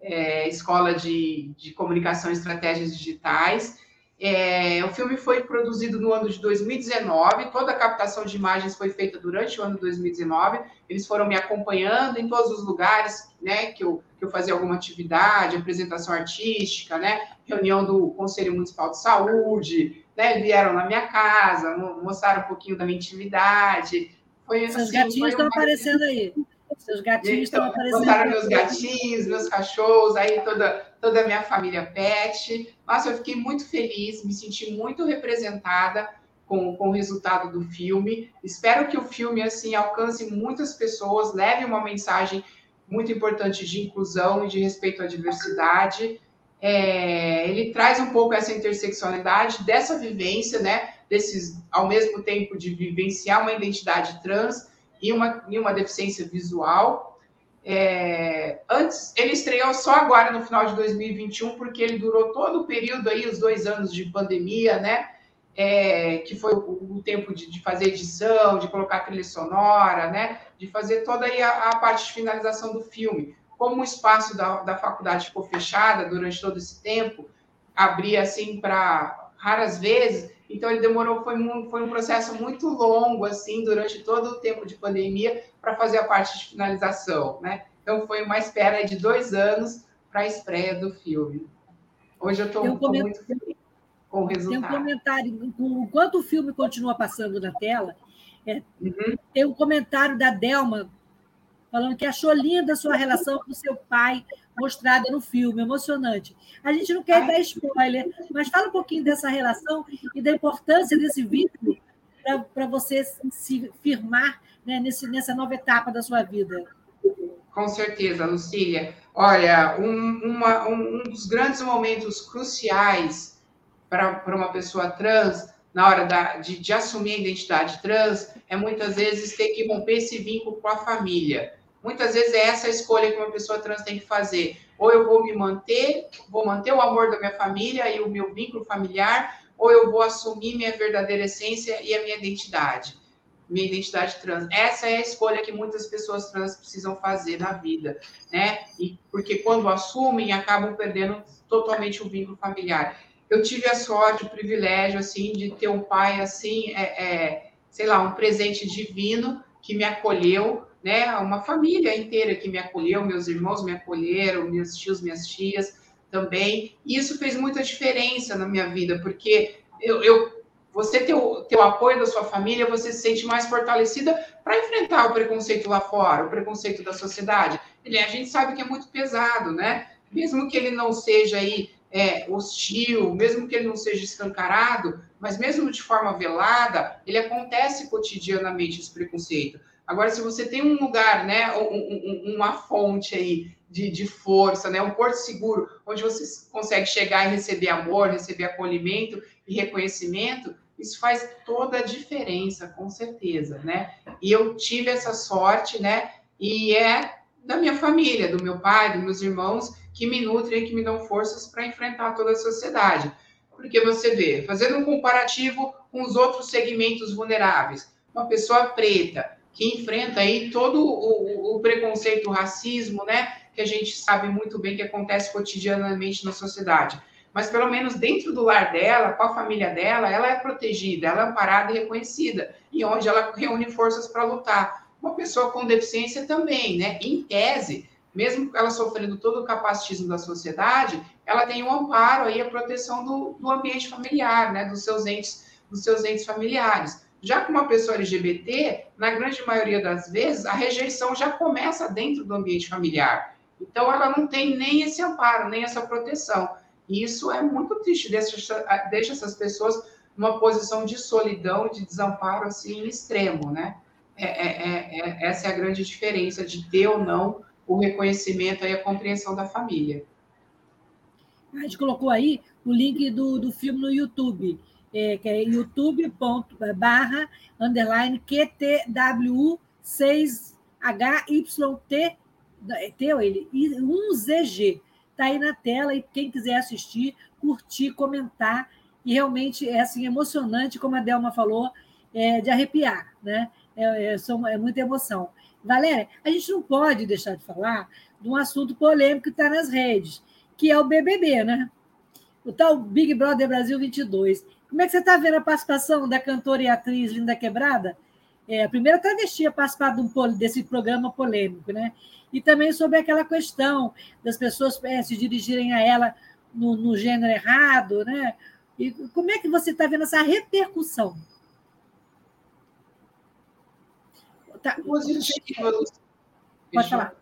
Speaker 2: É, Escola de, de Comunicação e Estratégias Digitais. É, o filme foi produzido no ano de 2019, toda a captação de imagens foi feita durante o ano de 2019. Eles foram me acompanhando em todos os lugares né, que, eu, que eu fazia alguma atividade, apresentação artística, né, reunião do Conselho Municipal de Saúde, né, vieram na minha casa, mostraram um pouquinho da minha intimidade.
Speaker 1: Foi, Seus assim, gatinhos estão uma... aparecendo aí. Seus gatinhos estão então, aparecendo.
Speaker 2: Mostraram meus gatinhos, meus cachorros, aí toda, toda a minha família pet. Nossa, eu fiquei muito feliz, me senti muito representada com, com o resultado do filme. Espero que o filme assim alcance muitas pessoas, leve uma mensagem muito importante de inclusão e de respeito à diversidade é, ele traz um pouco essa interseccionalidade dessa vivência, né? Desses, ao mesmo tempo de vivenciar uma identidade trans e uma, e uma deficiência visual. É, antes, ele estreou só agora no final de 2021, porque ele durou todo o período aí, os dois anos de pandemia, né? É, que foi o, o tempo de, de, fazer edição, de colocar trilha sonora, né? De fazer toda aí a, a parte de finalização do filme como o espaço da, da faculdade ficou fechada durante todo esse tempo, abria assim para raras vezes. Então ele demorou, foi um, foi um processo muito longo, assim, durante todo o tempo de pandemia, para fazer a parte de finalização, né? Então foi uma espera de dois anos para a estreia do filme. Hoje eu estou um muito feliz com o resultado.
Speaker 1: Tem um comentário, enquanto o filme continua passando na tela, é, uhum. tem um comentário da Delma falando que achou linda a sua relação com seu pai, mostrada no filme, emocionante. A gente não quer dar spoiler, mas fala um pouquinho dessa relação e da importância desse vínculo para você se firmar né, nesse, nessa nova etapa da sua vida.
Speaker 2: Com certeza, Lucília. Olha, um, uma, um dos grandes momentos cruciais para uma pessoa trans na hora da, de, de, assumir a identidade trans é muitas vezes ter que romper esse vínculo com a família. Muitas vezes é essa a escolha que uma pessoa trans tem que fazer. Ou eu vou me manter, vou manter o amor da minha família e o meu vínculo familiar, ou eu vou assumir minha verdadeira essência e a minha identidade, minha identidade trans. Essa é a escolha que muitas pessoas trans precisam fazer na vida, né? E porque quando assumem, acabam perdendo totalmente o vínculo familiar. Eu tive a sorte, o privilégio, assim, de ter um pai, assim, é, é sei lá, um presente divino que me acolheu, né? Uma família inteira que me acolheu, meus irmãos me acolheram, meus tios, minhas tias também. E isso fez muita diferença na minha vida, porque eu, eu você ter o, ter o apoio da sua família, você se sente mais fortalecida para enfrentar o preconceito lá fora, o preconceito da sociedade. Ele, a gente sabe que é muito pesado, né? Mesmo que ele não seja aí é, hostil, mesmo que ele não seja escancarado, mas mesmo de forma velada, ele acontece cotidianamente esse preconceito. Agora, se você tem um lugar, né, um, um, uma fonte aí de, de, força, né, um porto seguro, onde você consegue chegar e receber amor, receber acolhimento e reconhecimento, isso faz toda a diferença, com certeza, né? E eu tive essa sorte, né? E é da minha família, do meu pai, dos meus irmãos, que me nutrem, que me dão forças para enfrentar toda a sociedade. Porque você vê, fazendo um comparativo com os outros segmentos vulneráveis, uma pessoa preta que enfrenta aí todo o, o, preconceito, o racismo, né, que a gente sabe muito bem que acontece cotidianamente na sociedade. Mas pelo menos dentro do lar dela, com a família dela, ela é protegida, ela é amparada e reconhecida, e onde ela reúne forças para lutar. Uma pessoa com deficiência também, né? Em tese, mesmo ela sofrendo todo o capacitismo da sociedade, ela tem o um amparo aí, a proteção do, do ambiente familiar, né, dos seus entes, dos seus entes familiares. Já com uma pessoa LGBT, na grande maioria das vezes, a rejeição já começa dentro do ambiente familiar. Então, ela não tem nem esse amparo, nem essa proteção. E isso é muito triste, deixa, essas pessoas numa posição de solidão, de desamparo, assim, extremo, né? É, é, é, é essa é a grande diferença de ter ou não o reconhecimento e a compreensão da família.
Speaker 1: A gente colocou aí o link do, do filme no YouTube, é, que é youtube.barra underline QTW6HYT teu ele 1ZG. Está aí na tela e quem quiser assistir, curtir, comentar. E realmente é assim, emocionante, como a Delma falou, é, de arrepiar, né? É, é, é muita emoção. Galera, a gente não pode deixar de falar de um assunto polêmico que está nas redes, que é o BBB, né? O tal Big Brother Brasil 22. Como é que você está vendo a participação da cantora e atriz Linda Quebrada? É, a primeira travesti a participar de um, desse programa polêmico, né? E também sobre aquela questão das pessoas é, se dirigirem a ela no, no gênero errado, né? E como é que você está vendo essa repercussão?
Speaker 2: Tá. Positiva. Pode falar.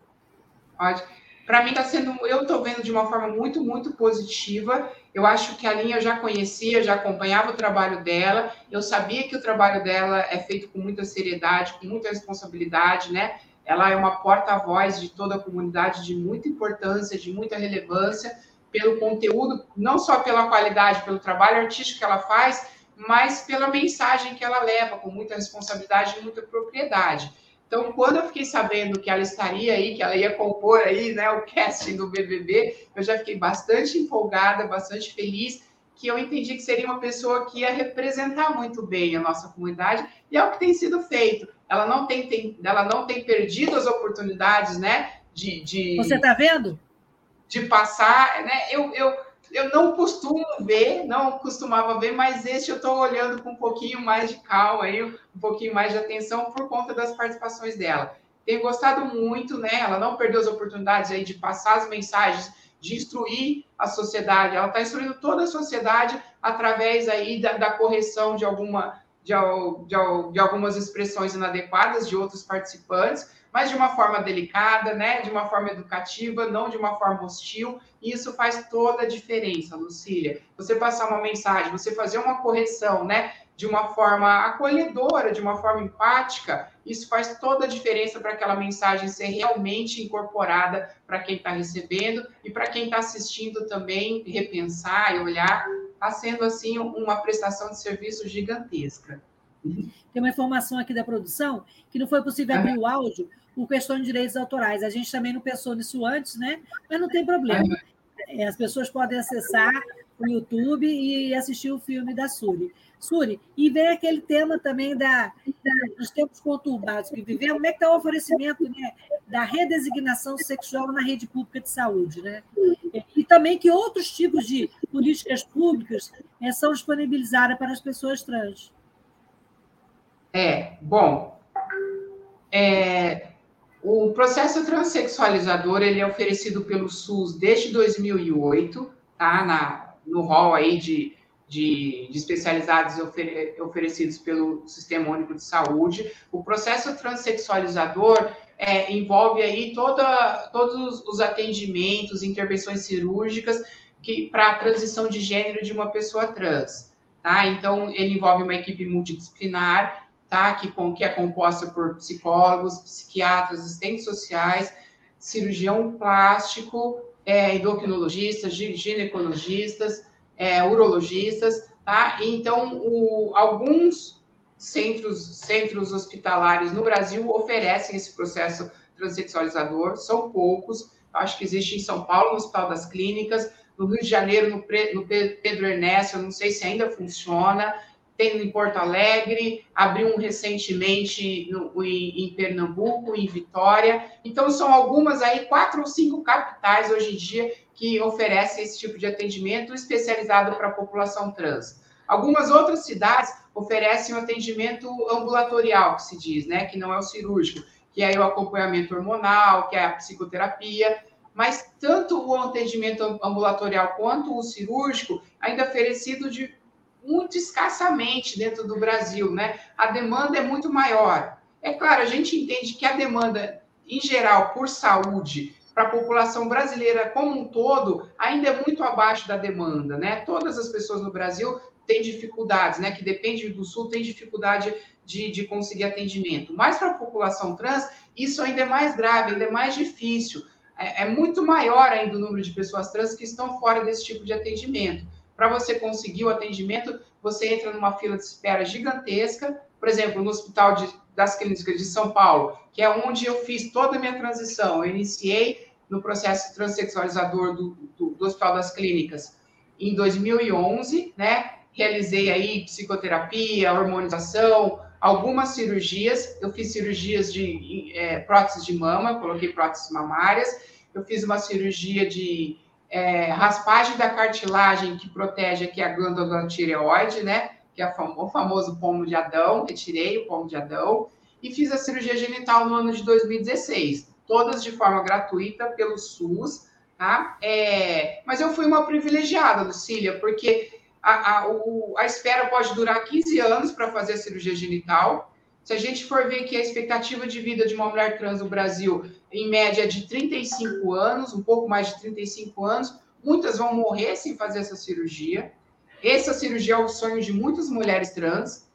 Speaker 2: Pode. Para mim está sendo, eu estou vendo de uma forma muito, muito positiva. Eu acho que a linha eu já conhecia, já acompanhava o trabalho dela. Eu sabia que o trabalho dela é feito com muita seriedade, com muita responsabilidade, né? Ela é uma porta-voz de toda a comunidade, de muita importância, de muita relevância, pelo conteúdo, não só pela qualidade, pelo trabalho artístico que ela faz, mas pela mensagem que ela leva, com muita responsabilidade e muita propriedade. Então, quando eu fiquei sabendo que ela estaria aí, que ela ia compor aí, né, o casting do BBB, eu já fiquei bastante empolgada, bastante feliz, que eu entendi que seria uma pessoa que ia representar muito bem a nossa comunidade, e é o que tem sido feito. Ela não tem, tem ela não tem perdido as oportunidades, né, de... de
Speaker 1: Você está vendo?
Speaker 2: De passar, né, eu, eu eu não costumo ver, não costumava ver, mas este eu estou olhando com um pouquinho mais de calma, aí, um pouquinho mais de atenção por conta das participações dela. Tenho gostado muito, né? Ela não perdeu as oportunidades aí de passar as mensagens, de instruir a sociedade. Ela está instruindo toda a sociedade através aí da, da correção de alguma de, de, de algumas expressões inadequadas de outros participantes mas de uma forma delicada, né? De uma forma educativa, não de uma forma hostil. E isso faz toda a diferença, Lucília. Você passar uma mensagem, você fazer uma correção, né? De uma forma acolhedora, de uma forma empática, isso faz toda a diferença para aquela mensagem ser realmente incorporada para quem está recebendo e para quem está assistindo também repensar e olhar. Está sendo assim uma prestação de serviço gigantesca.
Speaker 1: Tem uma informação aqui da produção que não foi possível abrir o áudio por questão de direitos autorais. A gente também não pensou nisso antes, né? Mas não tem problema. É, as pessoas podem acessar o YouTube e assistir o filme da Suri. Suri, e vem aquele tema também da, da, dos tempos conturbados que vivemos, como é que está o oferecimento né, da redesignação sexual na rede pública de saúde, né? E também que outros tipos de políticas públicas é, são disponibilizadas para as pessoas trans.
Speaker 2: É, bom, é, o processo transexualizador ele é oferecido pelo SUS desde 2008, tá? Na, no rol aí de, de, de especializados ofer, oferecidos pelo Sistema Único de Saúde. O processo transexualizador é, envolve aí toda, todos os atendimentos, intervenções cirúrgicas que para a transição de gênero de uma pessoa trans. Tá? Então, ele envolve uma equipe multidisciplinar tá? que, que é composta por psicólogos, psiquiatras, assistentes sociais, cirurgião plástico, é, endocrinologistas, ginecologistas, é, urologistas, tá? Então, o, alguns centros, centros hospitalares no Brasil oferecem esse processo transexualizador, são poucos, acho que existe em São Paulo, no Hospital das Clínicas, no Rio de Janeiro, no, no Pedro Ernesto, eu não sei se ainda funciona, tem em Porto Alegre, abriu um recentemente no, em, em, Pernambuco, em Vitória. Então, são algumas aí, quatro ou cinco capitais hoje em dia que oferecem esse tipo de atendimento especializado para a população trans. Algumas outras cidades oferecem o um atendimento ambulatorial, que se diz, né? Que não é o cirúrgico, que é o acompanhamento hormonal, que é a psicoterapia. Mas tanto o atendimento ambulatorial quanto o cirúrgico ainda oferecido de muito escassamente dentro do Brasil, né? A demanda é muito maior. É claro, a gente entende que a demanda, em geral, por saúde, para a população brasileira como um todo, ainda é muito abaixo da demanda, né? Todas as pessoas no Brasil têm dificuldades, né? Que depende do Sul, tem dificuldade de, de conseguir atendimento. Mas para a população trans, isso ainda é mais grave, ainda é mais difícil. É, é muito maior ainda o número de pessoas trans que estão fora desse tipo de atendimento. Para você conseguir o atendimento, você entra numa fila de espera gigantesca. Por exemplo, no Hospital de, das Clínicas de São Paulo, que é onde eu fiz toda a minha transição. Eu iniciei no processo transexualizador do, do, do Hospital das Clínicas em 2011, né? Realizei aí psicoterapia, hormonização, algumas cirurgias. Eu fiz cirurgias de é, próteses de mama, coloquei próteses mamárias. Eu fiz uma cirurgia de é, raspagem da cartilagem que protege aqui a glândula tireoide, né? Que é o famoso pomo de Adão, retirei o pomo de Adão, e fiz a cirurgia genital no ano de 2016, todas de forma gratuita pelo SUS, tá? É, mas eu fui uma privilegiada, Lucília, porque a, a, o, a espera pode durar 15 anos para fazer a cirurgia genital. Se a gente for ver que a expectativa de vida de uma mulher trans no Brasil em média de 35 anos, um pouco mais de 35 anos. Muitas vão morrer sem fazer essa cirurgia. Essa cirurgia é o sonho de muitas mulheres trans,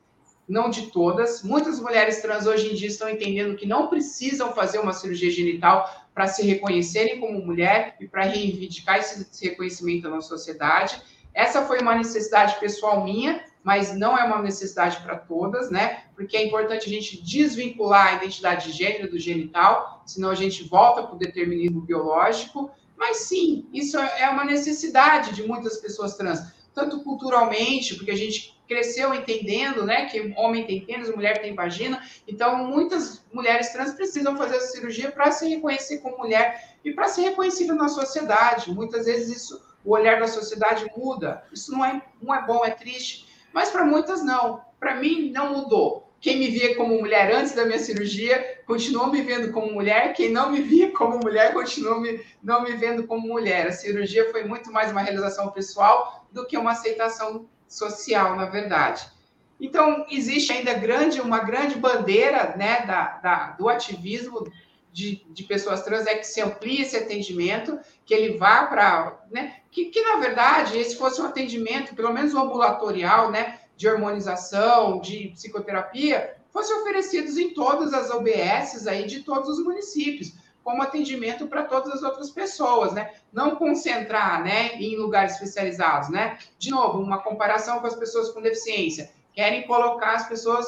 Speaker 2: não de todas. Muitas mulheres trans hoje em dia estão entendendo que não precisam fazer uma cirurgia genital para se reconhecerem como mulher e para reivindicar esse reconhecimento na sociedade. Essa foi uma necessidade pessoal minha, mas não é uma necessidade para todas, né? Porque é importante a gente desvincular a identidade de gênero do genital, senão a gente volta para o determinismo biológico. Mas sim, isso é uma necessidade de muitas pessoas trans, tanto culturalmente, porque a gente cresceu entendendo, né, que homem tem pênis, mulher tem vagina. Então, muitas mulheres trans precisam fazer essa cirurgia para se reconhecer como mulher e para ser reconhecida na sociedade. Muitas vezes isso o olhar da sociedade muda. Isso não é, não é bom, é triste. Mas para muitas, não. Para mim, não mudou. Quem me via como mulher antes da minha cirurgia continuou me vendo como mulher. Quem não me via como mulher continuou me, não me vendo como mulher. A cirurgia foi muito mais uma realização pessoal do que uma aceitação social, na verdade. Então, existe ainda grande, uma grande bandeira né, da, da do ativismo de, de, pessoas trans é que se amplie esse atendimento, que ele vá para. Né, que, que, na verdade, esse fosse um atendimento, pelo menos ambulatorial, né, de hormonização, de psicoterapia, fosse oferecidos em todas as OBSs aí de todos os municípios, como atendimento para todas as outras pessoas, né? Não concentrar, né, em lugares especializados, né? De novo, uma comparação com as pessoas com deficiência. Querem colocar as pessoas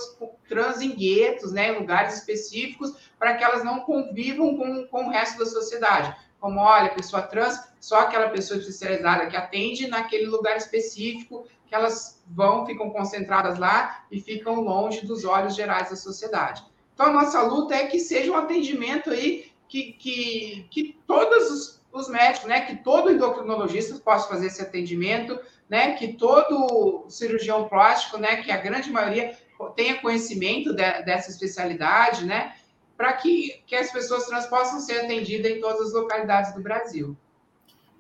Speaker 2: trans em guetos, né, em lugares específicos, para que elas não convivam com, com o resto da sociedade como olha, pessoa trans, só aquela pessoa especializada que atende naquele lugar específico, que elas vão, ficam concentradas lá e ficam longe dos olhos gerais da sociedade. Então, a nossa luta é que seja um atendimento aí que, que, que todos os, os médicos, né, que todo endocrinologista possa fazer esse atendimento, né, que todo cirurgião plástico, né, que a grande maioria tenha conhecimento de, dessa especialidade, né, para que, que as pessoas trans possam ser atendidas em todas as localidades do Brasil.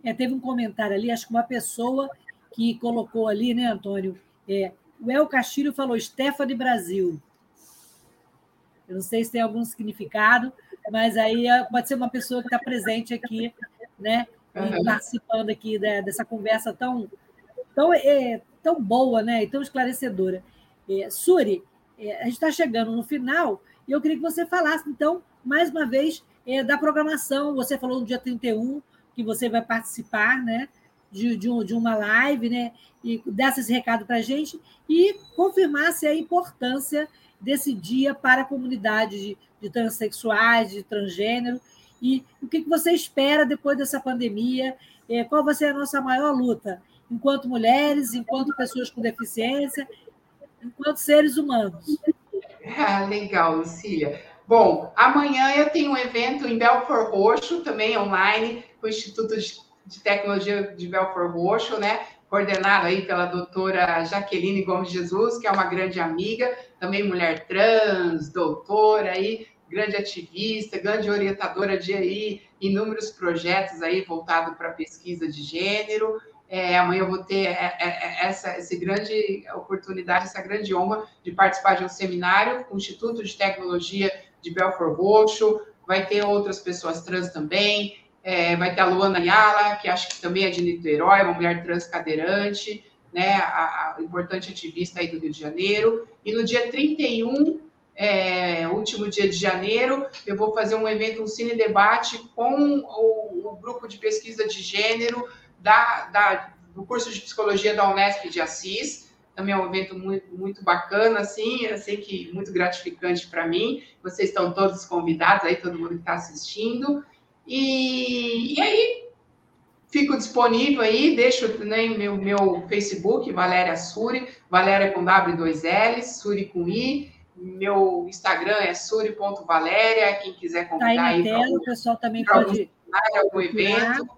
Speaker 1: É, teve um comentário ali, acho que uma pessoa que colocou ali, né, Antônio? É, o El Castilho falou Stephanie Brasil. Eu não sei se tem algum significado, mas aí é, pode ser uma pessoa que está presente aqui, né? Uhum. Participando aqui dessa conversa tão, tão, é, tão boa, né? E tão esclarecedora. É, Suri, é, a gente está chegando no final e eu queria que você falasse, então, mais uma vez, é, da programação. Você falou no dia 31 que você vai participar, né? De, de, um, de uma live, né? E desse esse recado para a gente e confirmasse a importância desse dia para a comunidade de, de transexuais, de transgênero. E o que, você espera depois dessa pandemia? É, qual vai ser a nossa maior luta? Enquanto mulheres, enquanto pessoas com deficiência, enquanto seres humanos.
Speaker 2: Ah, legal, Lucília. Bom, amanhã eu tenho um evento em Belfort Roxo, também online, com o Instituto de Tecnologia de Belfort Roxo, né? Coordenado aí pela doutora Jaqueline Gomes Jesus, que é uma grande amiga, também mulher trans, doutora aí, grande ativista, grande orientadora de aí inúmeros projetos aí voltado para pesquisa de gênero. É, amanhã eu vou ter é, é, é, essa, essa grande oportunidade, essa grande honra de participar de um seminário com o Instituto de Tecnologia de Belfort Roxo. Vai ter outras pessoas trans também. É, vai ter a Luana Yala, que acho que também é de Niterói, uma mulher trans cadeirante, né, a, a importante ativista aí do Rio de Janeiro. E no dia 31, é, último dia de janeiro, eu vou fazer um evento, um cine debate com o, o grupo de pesquisa de gênero da, da, do curso de psicologia da Unesp de Assis. Também é um evento muito, muito bacana, assim, eu sei que muito gratificante para mim. Vocês estão todos convidados aí, todo mundo que está assistindo. E, e aí, fico disponível aí, deixo né, meu, meu Facebook, Valéria Suri, Valéria com W2L, Suri com I. Meu Instagram é suri.valéria, quem quiser convidar
Speaker 1: tá aí.
Speaker 2: aí
Speaker 1: o pessoal também pode.
Speaker 2: Algum evento.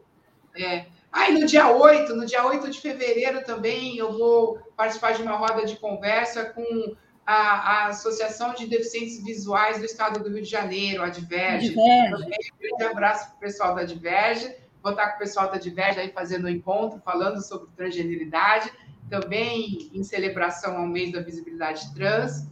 Speaker 2: É, Aí no dia 8, no dia 8 de fevereiro também eu vou participar de uma roda de conversa com a, a Associação de Deficientes Visuais do Estado do Rio de Janeiro, a Diverge. Diverge. Um grande abraço para o pessoal da Diverge. Vou estar com o pessoal da Diverge aí fazendo um encontro, falando sobre transgeneridade, também em celebração ao mês da visibilidade trans.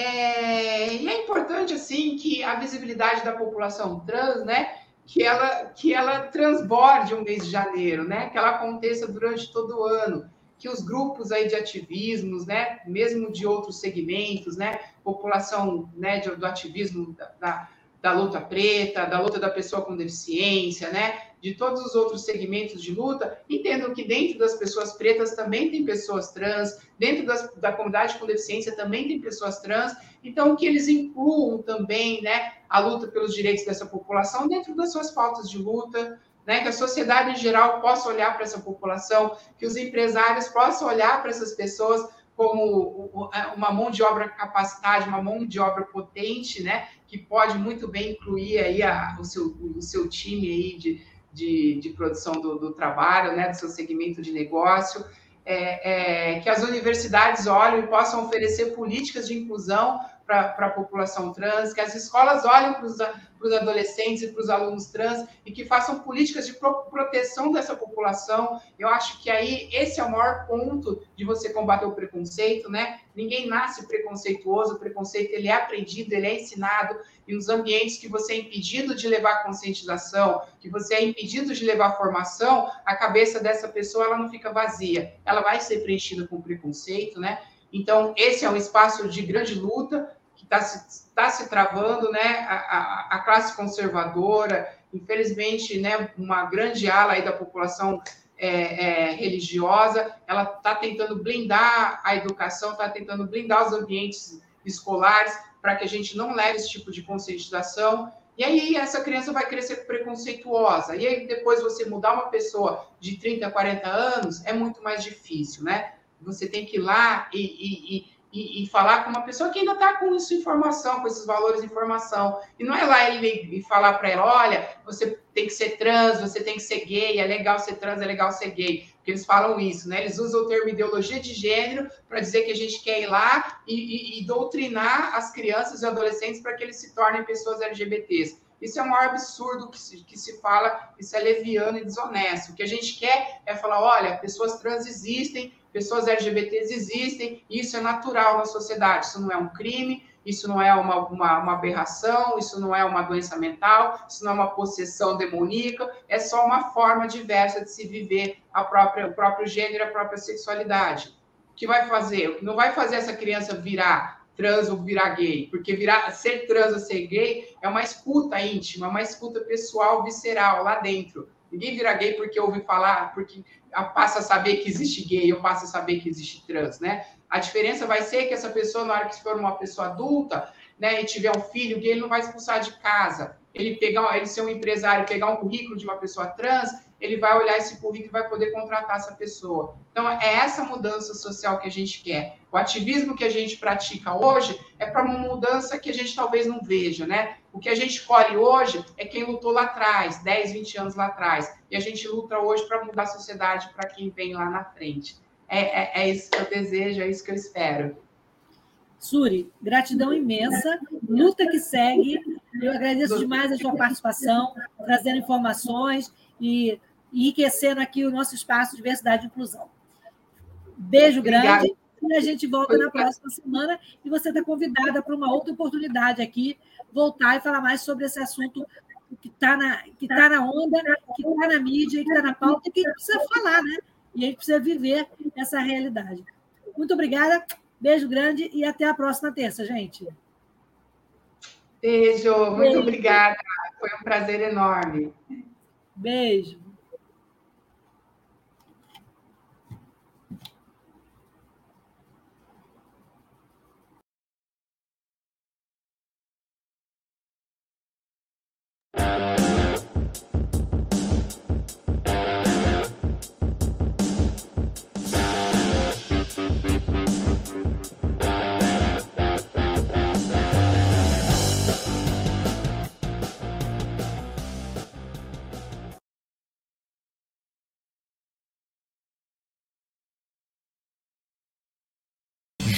Speaker 2: É, e é importante, assim, que a visibilidade da população trans, né, que ela, que ela transborde um mês de janeiro, né? Que ela aconteça durante todo o ano, que os grupos aí de ativismos, né? Mesmo de outros segmentos, né? População, né? Do ativismo da, da, da luta preta, da luta da pessoa com deficiência, né? De todos os outros segmentos de luta, entendam que dentro das pessoas pretas também tem pessoas trans, dentro das, da comunidade com deficiência também tem pessoas trans, então que eles incluam também, né? a luta pelos direitos dessa população dentro das suas pautas de luta, né? que a sociedade em geral possa olhar para essa população, que os empresários possam olhar para essas pessoas como é, uma mão de obra capacitada, uma mão de obra potente, né? que pode muito bem incluir aí a, o, seu, o seu time aí de, de, de produção do, do, trabalho, né, do seu segmento de negócio, é, é, que as universidades olhem e possam oferecer políticas de inclusão para a população trans, que as escolas olhem para os adolescentes e para os alunos trans e que façam políticas de pro, proteção dessa população. Eu acho que aí esse é o maior ponto de você combater o preconceito, né? Ninguém nasce preconceituoso, o preconceito ele é aprendido, ele é ensinado, e nos ambientes que você é impedido de levar conscientização, que você é impedido de levar formação, a cabeça dessa pessoa ela não fica vazia, ela vai ser preenchida com preconceito, né? Então, esse é um espaço de grande luta, está se, tá se travando, né? A, a, a, classe conservadora, infelizmente, né? Uma grande ala aí da população é, é, religiosa, ela está tentando blindar a educação, está tentando blindar os ambientes escolares para que a gente não leve esse tipo de conscientização. E aí essa criança vai crescer preconceituosa. E aí depois você mudar uma pessoa de 30, 40 anos é muito mais difícil, né? Você tem que ir lá e, e, e e, e, falar com uma pessoa que ainda está com isso informação, com esses valores de informação. E não é lá ele e falar para ela, olha, você tem que ser trans, você tem que ser gay, é legal ser trans, é legal ser gay. Porque eles falam isso, né? Eles usam o termo ideologia de gênero para dizer que a gente quer ir lá e, e, e doutrinar as crianças e adolescentes para que eles se tornem pessoas LGBTs. Isso é um maior absurdo que se, que se fala, isso é leviano e desonesto. O que a gente quer é falar, olha, pessoas trans existem, pessoas LGBTs existem, isso é natural na sociedade, isso não é um crime, isso não é uma, uma, uma, aberração, isso não é uma doença mental, isso não é uma possessão demoníaca, é só uma forma diversa de se viver a própria, o próprio gênero, a própria sexualidade. O que vai fazer? Não vai fazer essa criança virar trans ou virar gay, porque virar, ser trans ou ser gay é uma escuta íntima, uma escuta pessoal, visceral, lá dentro. Ninguém vira gay porque ouve falar, porque passa a saber que existe gay ou passa a saber que existe trans, né? A diferença vai ser que essa pessoa, na hora que for uma pessoa adulta, né, e tiver um filho gay, ele não vai expulsar de casa. Ele pegar, ele ser um empresário, pegar um currículo de uma pessoa trans, ele vai olhar esse currículo e vai poder contratar essa pessoa. Então, é essa mudança social que a gente quer. O ativismo que a gente pratica hoje é para uma mudança que a gente talvez não veja, né? O que a gente colhe hoje é quem lutou lá atrás, 10, 20 anos lá atrás. E a gente luta hoje para mudar a sociedade para quem vem lá na frente. É, é, é, isso que eu desejo, é isso que eu espero.
Speaker 1: Suri, gratidão imensa, luta que segue. Eu agradeço demais a sua participação, trazendo informações e enriquecendo aqui o nosso espaço de diversidade e inclusão. Beijo grande Obrigada. e a gente volta na próxima semana e você está convidada para uma outra oportunidade aqui, voltar e falar mais sobre esse assunto que está na, que tá na onda, que está na mídia, que está na pauta e que a gente precisa falar, né? E a gente precisa viver essa realidade. Muito obrigada, beijo grande e até a próxima terça, gente.
Speaker 2: Beijo, muito beijo. obrigada. Foi um prazer enorme.
Speaker 1: Beijo.